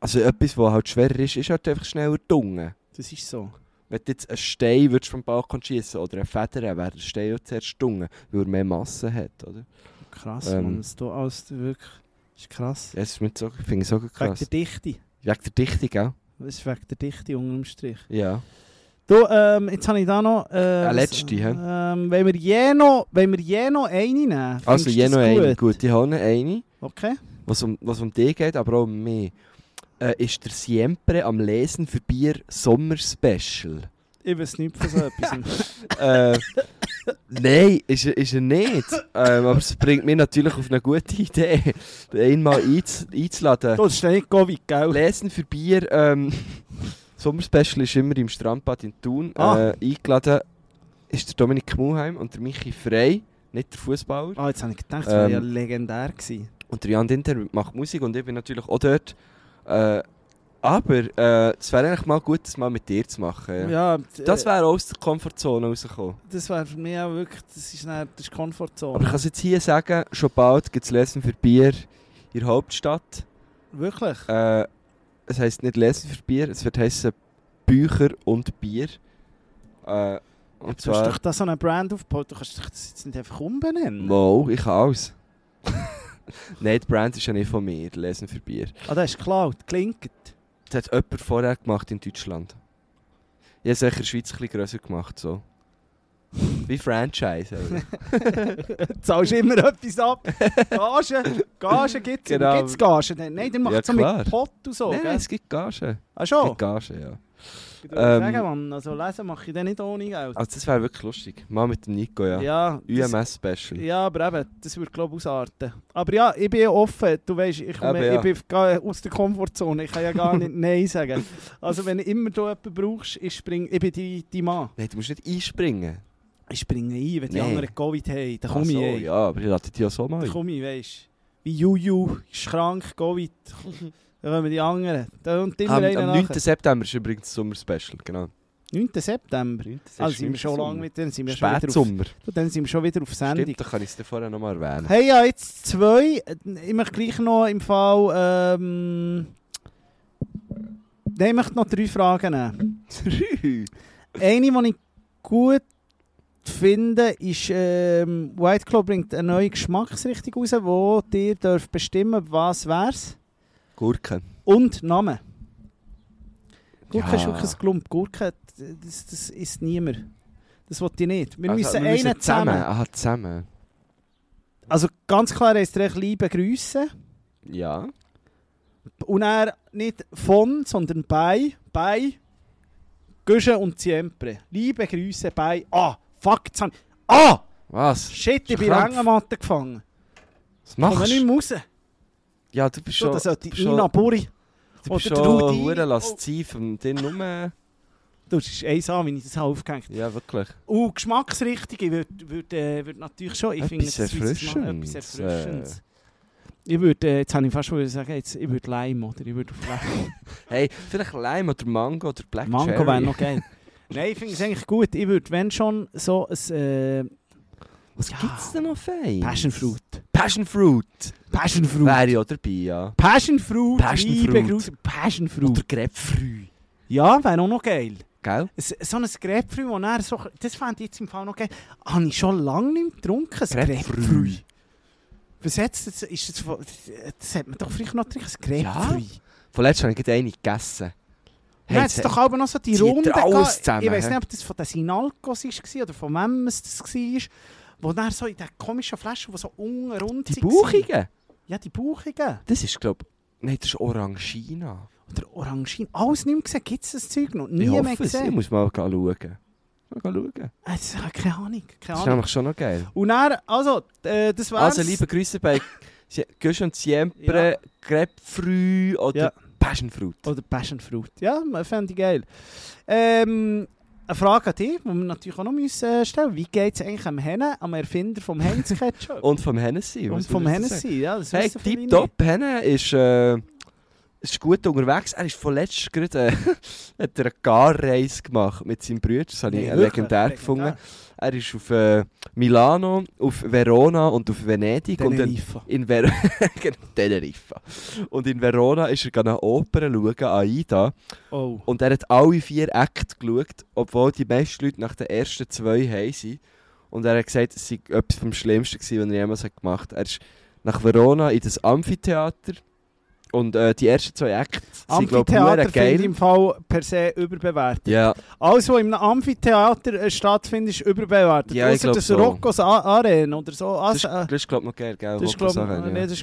Also etwas, was halt schwerer ist, ist halt einfach schneller dunge. Das ist so. Wenn du jetzt einen Stein würdest vom Balkon schießen oder eine Feder, wäre der Stein ja zuerst dunge, weil er mehr Masse hat, oder? Krass, Ähm. Mann. Das du alles wirklich... Das ist krass. Ja, das ist mit so, finde ich so Wegen krass. der Dichte. Wegen der Dichtung, gell? Das ist wegen der Dichte unter dem Strich. Ja. Du, ähm, jetzt habe ich da noch... Äh, Eine letzte, hä? Ähm, wenn wir je noch, wenn wir je noch eine nehmen, Also, je noch eine. Gut, ich habe eine, Okay. was um, was um dich geht, aber auch um mich. Äh, ist der Siempre am Lesen für Bier Sommer-Special. Ich weiß nicht von so etwas. äh, nein, ist, er- ist er nicht. Ähm, aber es bringt mich natürlich auf eine gute Idee, den einmal einz, einzuladen. du, das ist ja nicht Covid, gell? Lesen für Bier. Ähm, Sommerspecial ist immer im Strandbad in Thun. Ah. Äh, eingeladen ist der Dominik Muheim und der Michi Frey, nicht der Fußballer. Ah, jetzt habe ich gedacht, das wäre Ähm, ja legendär gewesen. Und der Jan Dinter macht Musik und ich bin natürlich auch dort. Äh, aber äh, es wäre eigentlich mal gut, das mal mit dir zu machen. Ja. Das äh, wäre aus der Komfortzone rausgekommen. das wäre für mich auch wirklich, das ist, dann, das ist Komfortzone. Aber ich kann es jetzt hier sagen, schon bald gibt es Lesen für Bier in der Hauptstadt. Wirklich? Äh, es heisst nicht Lesen für Bier, es wird heißen Bücher und Bier. Äh, und Du hast doch da so eine Brand aufgebaut, du kannst doch das jetzt nicht einfach umbenennen. Mo, ich kann alles. Nein, die Brand ist ja nicht von mir, Lesen für Bier. Ah, das ist geklaut. Klingt. Das hat jemand vorher gemacht in Deutschland. Ich habe es in der Schweiz ein bisschen grösser gemacht, so. Wie Franchise. Zahlst immer etwas ab. Gage, Gage gibt es. Genau. Gibt es Gage? Nein, der macht Ja, so klar. mit Pott und so. Nein, gell? es gibt Gage. Ah, Es schon? gibt Gage, ja. Ich würde Ähm, sagen, Mann, also lesen mache ich dann nicht ohne Geld. Also das wäre wirklich lustig. Mal mit dem Nico, ja. Ja, UMS-Special. ja, aber eben, das würde glaube ich ausarten. Aber ja, ich bin offen. Du weißt, ich, komme, ja. ich bin aus der Komfortzone. Ich kann ja gar nicht Nein sagen. Also wenn immer du jemanden brauchst, ich, spring, ich bin die, die Mann. Nein, du musst nicht einspringen. Ich springe ein, wenn die Nee. anderen Covid haben. Dann komme ich ein. ja, aber ich lade dich ja so mal Dann komme ich, weißt Wie Juju, ist krank, Covid. Dann kommen die anderen. Da und immer Am, am nachher. 9. September ist übrigens das Sommer-Special, genau. 9. September. 9. Also sind wir schon lange mit denen, sind wir auf, Spätsommer. du, dann sind wir schon wieder auf Sendung. Stimmt, da kann ich es dir vorher noch mal erwähnen. Hey, ja, jetzt zwei. Ich möchte gleich noch im Fall. Ähm, Nein, ich möchte noch drei Fragen nehmen. Eine, die ich gut finde, ist, ähm, White Claw bringt eine neue Geschmacksrichtung raus, wo dir dürft bestimmen was wär's. Gurken. Und Name. Gurke Ja. ist wirklich ein Klump. Gurke, das, das ist niemand. Das wollte ich nicht. Wir Also, müssen wir einen zusammen. Ah, zusammen. Also ganz klar heisst er echt «Liebe Grüße». Ja. Und er nicht von, sondern bei, bei Güsche und Siempre. Liebe Grüße bei. Ah, fuck, jetzt hab ich- Ah! Was? Shit, ich bin der Hängematte gefangen. Was machst nicht du? mehr raus. Ja, du bist schon... das sollte du bist Nina schon- Buri. Du bist oder schon Rudi. hure Oh. lasziv und den nur... Du, das ist eins an, wenn ich das habe aufgehängt Ja, wirklich. Und Geschmacksrichtige würde würd, äh, würd natürlich schon... Ich finde, Etwas das ist Erfrischendes, Etwas Erfrischendes. Ich würde, äh, jetzt habe ich fast wollen sagen, jetzt, ich würde Lime oder ich würde auf Lime. Hey, vielleicht Lime oder Mango oder Black Mango wäre noch geil. Nein, ich finde es eigentlich gut. Ich würde, wenn schon, so ein äh, Was Ja. gibt's denn noch fein? Passion Fruit. Passion Fruit. Passion Fruit. Wäre ja dabei, ja. Passion Fruit. Passion Fruit. Grüße. Passion Fruit. Oder Grapefruit. Ja, wäre auch noch geil. Gell? So ein Grapefruit, wo er so, das fände ich jetzt im Fall noch geil. Habe ich schon lange nicht getrunken, ein Grapefruit. Was jetzt, das, ist das, das hat man doch vielleicht noch getrunken, ein Grapefruit. Vorletzt habe ich gerade eine gegessen. Ja, jetzt doch aber noch so die Runde er alles zusammen, Ich weiß nicht, ob das von den Sinalcos war oder von wem es das war. Wo dann so in der komischen Flasche, die so unten rund Die. Bauchigen? Ja, die Bauchigen. Das ist, glaube ich... Nein, das ist Orangina. Oder Orangin. Alles nicht mehr gesehen. Gibt es das Zeug noch? Ich Nie mehr hoffe es. Ich gesehen. muss mal schauen. Mal schauen. Äh, Das, ich keine Ahnung. Das Keine ist Ahnung. nämlich schon noch geil. Und dann, also, äh, das war's. Also, liebe Grüße bei Gusch und Siempre, Grapefruit oder Ja. Passion Fruit. Oder Passion Fruit. Ja, fände ich geil. Ähm, eine Frage an dich, die wir natürlich auch noch müssen, äh, stellen Wie geht es eigentlich am Hennen, am Erfinder vom Heinz Ketchup? Und vom Hennessy. Und vom? Hennessy, ja, das Hey, tipptopp. Henne ist, äh, ist gut unterwegs. Er ist vorletzt gerade äh, hat er eine Garreise gemacht mit seinem Bruder. Das habe ich Nee, äh, wirklich? legendär gefunden. Er ist auf äh, Milano, auf Verona und auf Venedig. Und dann Tenerife. in Ver genau, Teneriffa. Und in Verona ist er eine Oper schauen, Aida. Oh. Und er hat alle vier Akte geschaut, obwohl die meisten Leute nach den ersten zwei heim sind. Und er hat gesagt, es sei etwas vom Schlimmsten gewesen, was er jemals hat gemacht hat. Er ist nach Verona in das Amphitheater. Und äh, die ersten zwei Akte sind, glaube ich, ich geil. im Fall per se überbewertet. Ja, Alles, was im Amphitheater äh, stattfindet, ist überbewertet. Ja, ich glaub das so. Roccos Arena oder so. das Also, ist, äh, das ist glaube ich, noch geil, gell? das ist, glaube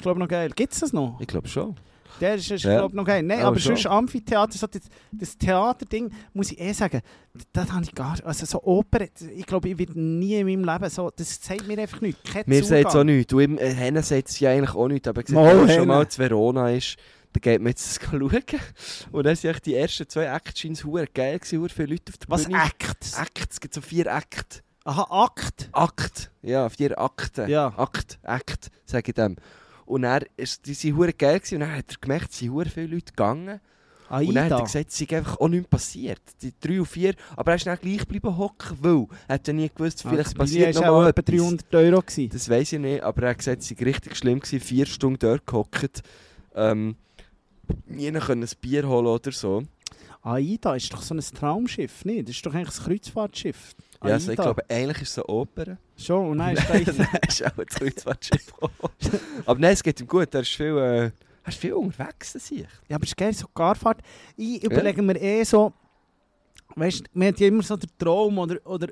glaub, noch geil. Gibt es das noch? Ich glaube schon. Der ist, ist Ja. glaub, noch geil. Nein, Aber aber schon. sonst Amphitheater, so das, das Theaterding, muss ich eh sagen, das habe ich gar Also so Oper, ich glaube, ich werde nie in meinem Leben so, das zeigt mir einfach nichts. Kein Mir sagt es auch nichts. Du, äh, Henne sagt es ja eigentlich auch nichts. Aber gesagt, wenn Henne. schon mal zu Verona ist, dann geht man jetzt schauen. Und dann sind die ersten zwei Actions hure geil gewesen, hure viele Leute auf der Was, Bühne. Act? Akt, es gibt so vier Akt. Aha, Akt. Akt, ja, vier Akten. Ja. Akt, Akt, sage ich dem. Und er die sind hure geil gewesen, und dann hat er gemerkt, es sind hure viele Leute gegangen. Und dann hat er Aida. gesagt, es sei einfach auch nichts passiert. Die drei und vier, aber er ist dann gleich geblieben hocken, weil er hat ja nie gewusst, vielleicht Ah, passiert noch mal etwa etwas. 300 Euro. Gewesen. Das weiß ich nicht, aber er hat gesagt, es sei richtig schlimm gewesen, vier Stunden dort gehockt. Ähm, nie können ein Bier holen oder so. AIDA ist doch so ein Traumschiff, nicht? Das ist doch eigentlich ein Kreuzfahrtschiff. Ja, also ich glaube, eigentlich ist es eine Oper. Schon, und dann ist da... Nein, ist auch ein Kreuzfahrtschiff. Aber nein, es geht ihm gut. Er ist viel, äh, er ist viel unterwegs, das ich. Ja, aber es ist geil, so Garfahrt. Ich überlege mir eh so, weißt du, man hat ja immer so den Traum oder, oder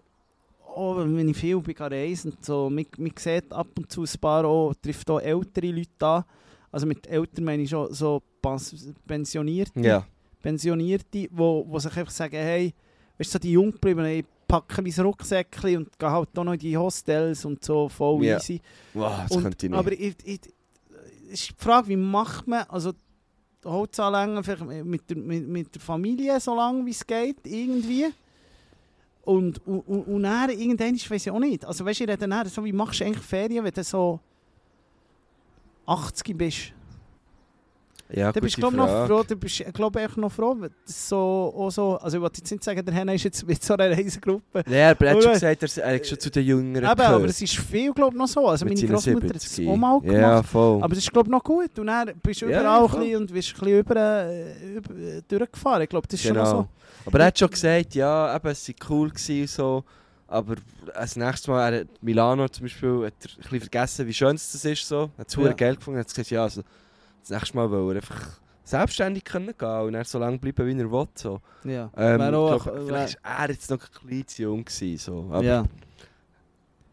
auch wenn ich viel bin reisen und so, man, man sieht ab und zu ein paar auch, trifft auch ältere Leute an. Also mit Eltern meine ich schon so Pens- Pensionierte, Ja. Pensionierte, wo, wo sich einfach sagen, hey, weißt du, so die Junggebliebenen, packe mein Rucksäckchen und gehe halt auch noch in die Hostels und so, voll Ja. easy. Wow, das Und- könnte ich nicht. Aber ich, ich, ist die Frage, wie macht man, also Holz anlängen, vielleicht mit der, mit, mit der Familie, so lange wie es geht, irgendwie. Und, und, und, und dann, irgendwann, ich weiß ich auch nicht. Also weißt du, ich rede dann, so, wie machst du eigentlich Ferien, wenn du so 80 bist? Ja, Dann bist du gute glaub, noch froh, du bist glaub, echt noch froh, das so, so, also ich wollte jetzt nicht sagen, der Henna ist jetzt mit so einer Reisegruppe. Ja, aber er hat schon gesagt, er ist- hat schon zu den Jüngeren Eben, gehört. aber es ist viel, glaube noch so. Also Mit meine Großmutter hat es 70. auch mal gemacht. Ja, voll. Aber das ist glaube ich noch gut. Und dann bist du Ja, überall ja, ein und wirst ein bisschen über, äh, über, äh, durchgefahren. Ich glaube, das ist schon noch so. Aber er hat schon gesagt, ja, eben, es war cool gewesen, und so. Aber als nächstes Mal, er Milano zum Beispiel, hat er ein bisschen vergessen, wie schön es das ist. So. Er hat es Ja. Geld gefunden, hat gesagt, ja, also, das nächste Mal will er einfach selbstständig können gehen und er so lange bleiben, wie er will. So. Ja. Ähm, auch- glaub, wär- vielleicht war er jetzt noch ein bisschen zu jung. Gewesen, so. Aber, ja.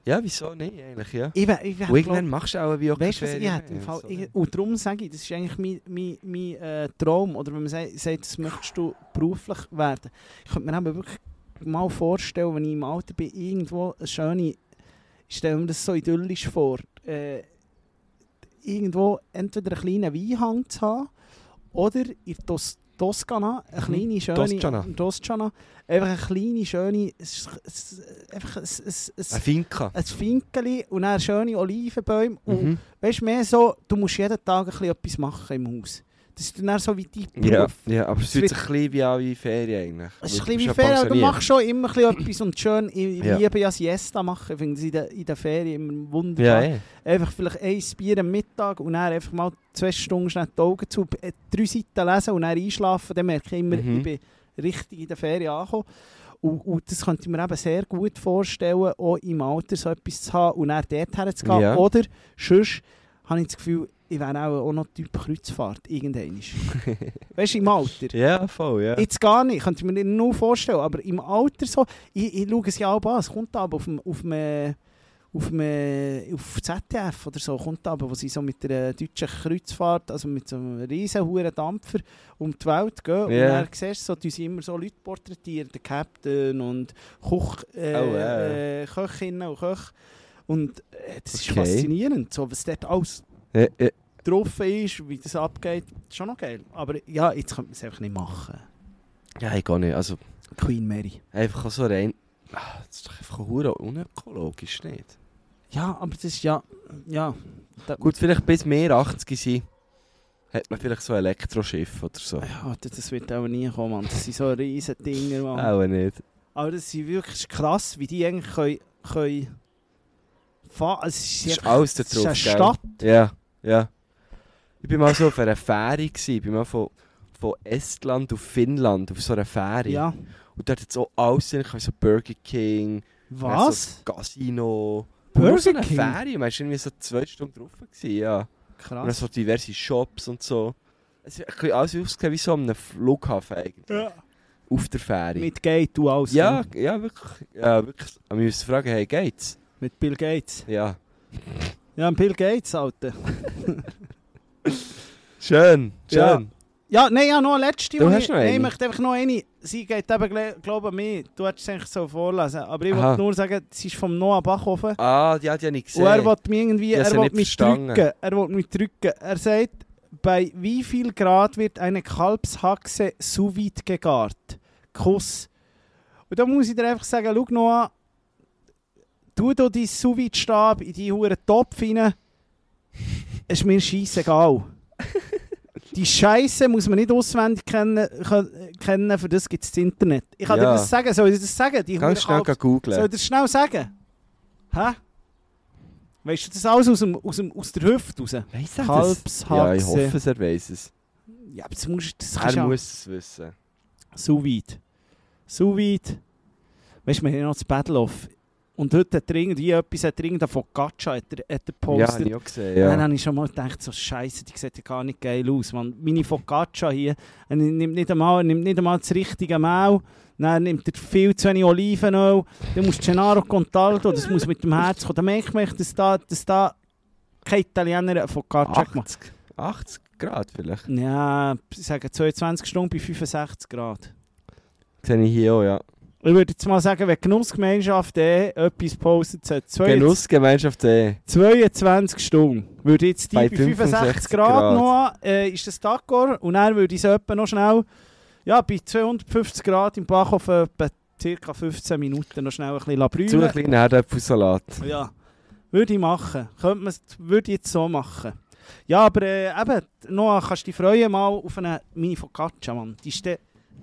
ja. wieso nicht eigentlich, ja. Ich, ich, Und irgendwann machst du auch wie auch Weißt du, was ich hätte? Im Fall, so. ich, und darum sage ich, das ist eigentlich mein, mein, mein äh, Traum. Oder wenn man sagt, sagt, das möchtest du beruflich werden. Ich könnte mir eben wirklich mal vorstellen, wenn ich im Alter bin, irgendwo eine schöne, ich stelle mir das so idyllisch vor, äh, irgendwo entweder einen kleinen Weinhang zu haben oder in Tos Toskana, eine Mhm. kleine, schöne... Toskana. Toskana. Einfach eine kleine, schöne... Einfach ein, ein, Ein ein, Finca. ein Finkeli und dann schöne Olivenbäume. Und Mhm. weißt du, mehr so, du musst jeden Tag ein bisschen etwas machen im Haus. Das ist dann so wie dein Beruf. Ja, ja, aber es sich ein bisschen wie an wie Ferien eigentlich. Es ist ein bisschen wie ja Ferien, aber du machst schon immer etwas und schön. Ich Ja. liebe ja Siesta machen, ich finde es in der, in Ferien immer Ja, wunderbar. eh. Einfach vielleicht ein Bier am Mittag und dann einfach mal zwei Stunden schnell die Augen zu, äh, drei Seiten lesen und dann einschlafen, dann merke ich immer, Mhm. ich bin richtig in der Ferien angekommen. Und, und das könnte ich mir eben sehr gut vorstellen, auch im Alter so etwas zu haben und dann dort herzugehen. Ja. Oder sonst habe ich das Gefühl, ich wäre auch, auch noch Typ Kreuzfahrt, irgendwann. weißt du, im Alter. Ja, voll, ja. Jetzt gar nicht, könnte ich mir nicht nur vorstellen, aber im Alter so, ich, ich schaue es ja auch an, es kommt aber auf dem, auf dem, äh, auf dem, äh, auf ZDF oder so, kommt aber, wo sie so mit der deutschen Kreuzfahrt, also mit so einem riesen hohen Dampfer um die Welt gehen und Ja. dann siehst du so, sie immer so Leute porträtieren, der Captain und Koch, äh, Oh, ja. äh, Köchinnen und Köche und äh, das ist Okay. faszinierend, so, was dort alles Ja, ja. drauf ist, wie das abgeht, ist schon noch geil, aber ja, jetzt könnte man es einfach nicht machen. Ja, ich gar nicht. Also, Queen Mary. einfach so rein. Ah, Das ist doch einfach hure unökologisch, nicht? Ja, aber das ist ja. Ja. Gut, vielleicht bis wir 80 sind, hat man vielleicht so ein Elektroschiff oder so. Ja, das wird auch nie kommen, Mann. Das sind so riesen Dinger, Mann. Auch nicht. Aber das ist wirklich krass, wie die eigentlich können. können fahren. Es ist, ist alles da es ist eine drauf? Stadt. Ja, ja. Ich bin mal so auf einer Fähre gewesen. Ich bin mal von, von Estland auf Finnland auf so einer Fähre. Ja. Und dort hat so alles drin, ich so Burger King, Was? So Casino. Burger so eine King? Fähre, man war irgendwie so zwei Stunden drauf. Gewesen, ja. Und dann Krass. so diverse Shops und so. Es hat ein bisschen alles ausgesehen wie so an einem Flughafen eigentlich. Ja. Auf der Fähre. Mit Gate und alles. ja, ja, wirklich. Ja, wirklich. Aber wir müssen fragen, hey, geht's? Mit Bill Gates. Ja. Ja, Bill Gates, Alter. Schön, Ja. schön. Ja, nein, ja, noch eine letzte. Du hast ich, noch nein, eine? ich möchte einfach noch eine. Sie geht eben, glaube ich, mir. Du hättest es eigentlich so vorlesen. Aber ich wollte nur sagen, sie ist vom Noah Bachhofen. Ah, die hat ja nicht gesehen. Und er will mich irgendwie, er ja nicht mich verstanden. drücken. Er will mich drücken. Er sagt, bei wie viel Grad wird eine Kalbshaxe sous vide gegart? Kuss. Und da muss ich dir einfach sagen, schau noch an, tu da deinen sous vide Stab in die huren Topf rein. Es ist mir scheissegal. Die Scheiße muss man nicht auswendig kennen, kennen für das gibt es das Internet. Ich kann dir Ja. das sagen, soll ich das sagen? Die Ganz schnell googlen. soll ich das schnell sagen? Hä? Weißt du das alles aus, dem, aus, dem, aus der Hüfte raus? Weiss er das? Kalbshaxe. Ja, ich hoffe, er weiss es. Ja, aber das, musst, das Er muss es wissen. Sous vide. Sous vide. Weißt du, wir haben noch das Battle of. Und heute hat er irgendwie etwas, hat er irgendein Focaccia hat er, hat er Ja, gepostet. habe ich gesehen, Dann ja. habe ich schon mal gedacht, so Scheiße, die sieht ja gar nicht geil aus. Man, meine Focaccia hier, er nimmt nicht einmal, er nimmt nicht einmal das richtige Mehl, dann nimmt er viel zu wenig Olivenöl, dann muss Gennaro Contaldo, das muss mit dem Herz kommen. Dann merkt man, dass da, dass da kein Italiener eine Focaccia gemacht 80, 80 Grad vielleicht. Ja, ich sage 22 Stunden bei 65 Grad. Sehe ich hier auch, ja. Ich würde jetzt mal sagen, wenn Genussgemeinschaft eh etwas postet, sagt 22 Genussgemeinschaft eh. 22 Stunden. Würde jetzt die bei, Bei 65 65 Grad, Grad. noch, äh, ist das d'accord. Und dann würde ich es etwa noch schnell, ja, bei 250 Grad im Backofen etwa ca. 15 Minuten noch schnell ein bisschen Zu brüllen. ein kleiner Erdäpfelsalat. Ja, würde ich machen. Könnte man, würde ich jetzt so machen. Ja, aber äh, eben, Noah, kannst du dich freuen mal auf eine Mini Focaccia, Mann. Die ist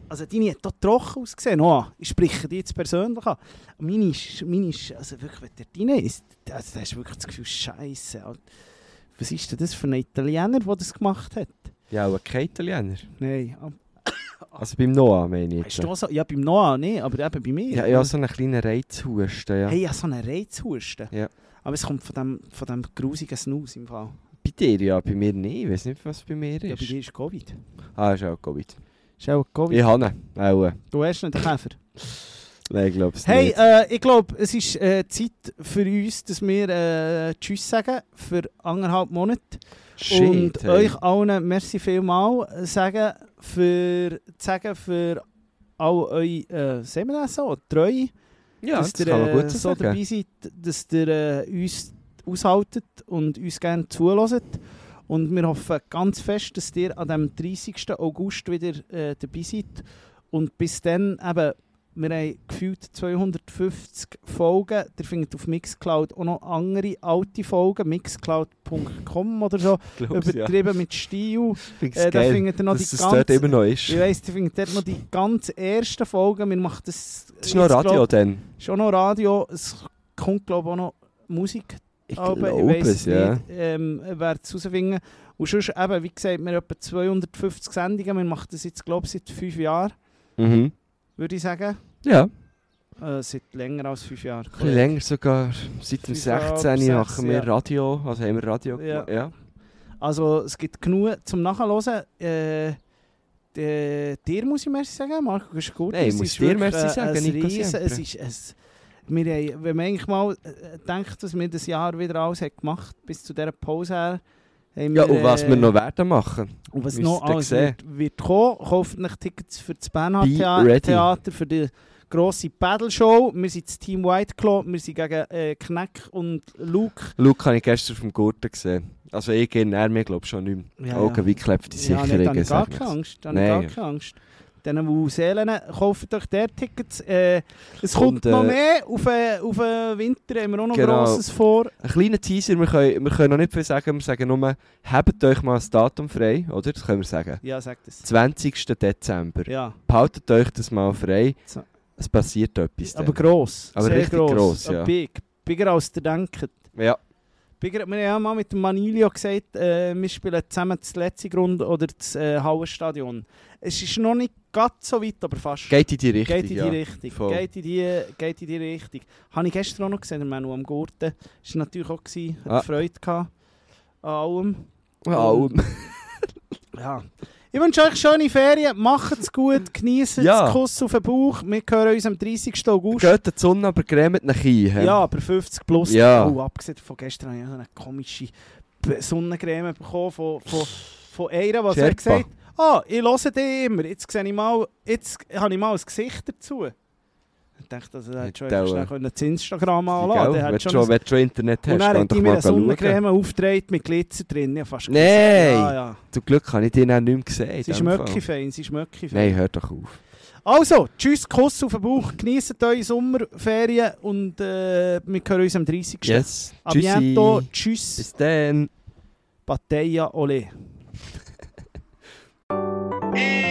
also deine hat doch trocken ausgesehen, Noah. Ich spreche die jetzt persönlich an. Meine ist, meine ist also wirklich, wenn der deine ist, also, da hast du wirklich das Gefühl, Scheiße. Was ist denn das für ein Italiener, der das gemacht hat? Ja, aber kein Italiener. Nein. Also beim Noah, meine ich. Hast jetzt. du so, ja, beim Noah nicht, aber eben bei mir. Ja, ja, so einen kleinen Reizhusten, ja. Hey, ja, so einen Reizhusten. Ja. Aber es kommt von dem, von dem grusigen Snus im Fall. Bei dir ja, bei mir nicht. Ich weiß nicht, was bei mir Ja, bei ist. dir ist Covid. ah, ist auch Covid. Ist auch Covid. Ich habe ihn. Auch. Du hast nicht den Käfer. Nein, ich glaube es Hey, nicht. äh, ich glaube, es ist äh, Zeit für uns, dass wir äh, Tschüss sagen für anderthalb Monate. und hey. euch allen merci vielmal sagen für, sagen für all eure äh, das so, Treue. ja, dass das ihr kann man äh, gut so so sagen. dabei seid, dass ihr äh, uns aushaltet und uns gerne zulässt. Und wir hoffen ganz fest, dass ihr an dem 30. August wieder äh, dabei seid. Und bis dann eben, wir haben gefühlt 250 Folgen. Ihr findet auf Mixcloud auch noch andere alte Folgen, mixcloud.com oder so. Glaub's, ja. Übertrieben mit Stil. Äh, da findet ihr noch dass die dort immer noch ist. ich weiss, ihr findet dort noch die ganz ersten Folgen. Wir machen das... Das ist noch Radio glaub- dann. ist auch noch Radio, es kommt glaube ich auch noch Musik. Ich aber glaube ich es, ja. nicht. Ähm, werde es herausfinden. Und sonst eben, wie gesagt, wir haben etwa 250 Sendungen. Wir machen das jetzt glaube ich seit fünf Jahren, Mhm. würde ich sagen. Ja, Äh, seit länger als fünf Jahren. ein bisschen länger sogar. Seit dem Fünfeinhalb, 16. sechs, machen wir ja. Radio. Also haben wir Radio Ja. gemacht. Ja. Also es gibt genug zum Nachhören. Äh, de- dir muss ich merci sagen, Marco, das ist gut. Nein, ich muss dir merci sagen, ein Nico Riesen-. Es ist, es, wir haben, wenn man eigentlich mal äh, denkt, dass wir das Jahr wieder alles hat gemacht bis zu dieser Pause her, haben ja, wir, und was äh, wir noch werden machen. Und was noch alles wird, wird kommen, kauft euch Tickets für das Bernhard Be Thea ready. Theater, für die grosse Battle-Show. Wir sind das Team White Claw, wir sind gegen äh, Kneck und Luke. Luke habe ich gestern vom Gurten gesehen. Also ich gehe er mir glaube ich schon nicht mehr. Ja, Augen wie geklebt, die Ja, nicht, habe ich gar keine. Angst. Nein. gar keine Angst. Denen, die Seelen, kauft euch der Tickets. Äh, es kommt Und, noch äh, mehr. Auf, äh, auf den Winter haben wir auch noch Genau. Grosses vor. Ein kleiner Teaser, wir können, wir können noch nicht viel sagen, wir sagen nur, habt euch mal ein Datum frei, oder? Das können wir sagen. Ja, sag das. 20. Dezember. Ja, Behaltet euch das mal frei. So. Es passiert etwas. aber dann. gross. Aber sehr richtig gross, ja. Big. Bigger als ihr denkt. Ja, Bigger, wir haben ja mal mit dem Manilio gesagt, äh, wir spielen zusammen das letzte Grund oder das äh, Hallenstadion. Es ist noch nicht ganz so weit, aber fast. geht in die Richtung. Geht in die ja. Richtung. voll. Geht in die, geht in die Richtung. Habe ich gestern auch noch gesehen, der Manu am Gurten. Das war natürlich auch, gewesen, hat Ah. Freude gehabt an allem. Ja, und- Ja. Ich wünsche euch schöne Ferien, macht es gut, genießt Ja. den Kuss auf den Bauch. Wir hören uns am 30. August. Geht die Sonne, aber cremet nach ein. Ja, aber 50 plus. Ja. Oh, abgesehen von gestern habe ich so eine komische Sonnencreme bekommen von, von, von einer, die Sherpa. hat gesagt ah, ich höre dich immer, jetzt, sehe ich mal, jetzt habe ich mal ein Gesicht dazu. Ich dachte, also, er hätte schon das Instagram anladen können. Wenn du schon, ein... schon Internet hast, Und er hat mir eine Sonnencreme aufgetragen mit Glitzer drin. Ich fast Nein! Ja, ja. Zum Glück habe ich die auch nicht mehr gesehen. Sie ist Möcki-Fan, sie ist Möcki-Fan. Nein, hör doch auf. Also, tschüss, Kuss auf den Bauch, genießt eure Sommerferien und äh, wir hören uns am 30. Yes. A tschüss. Bis dann. Bateia Ole.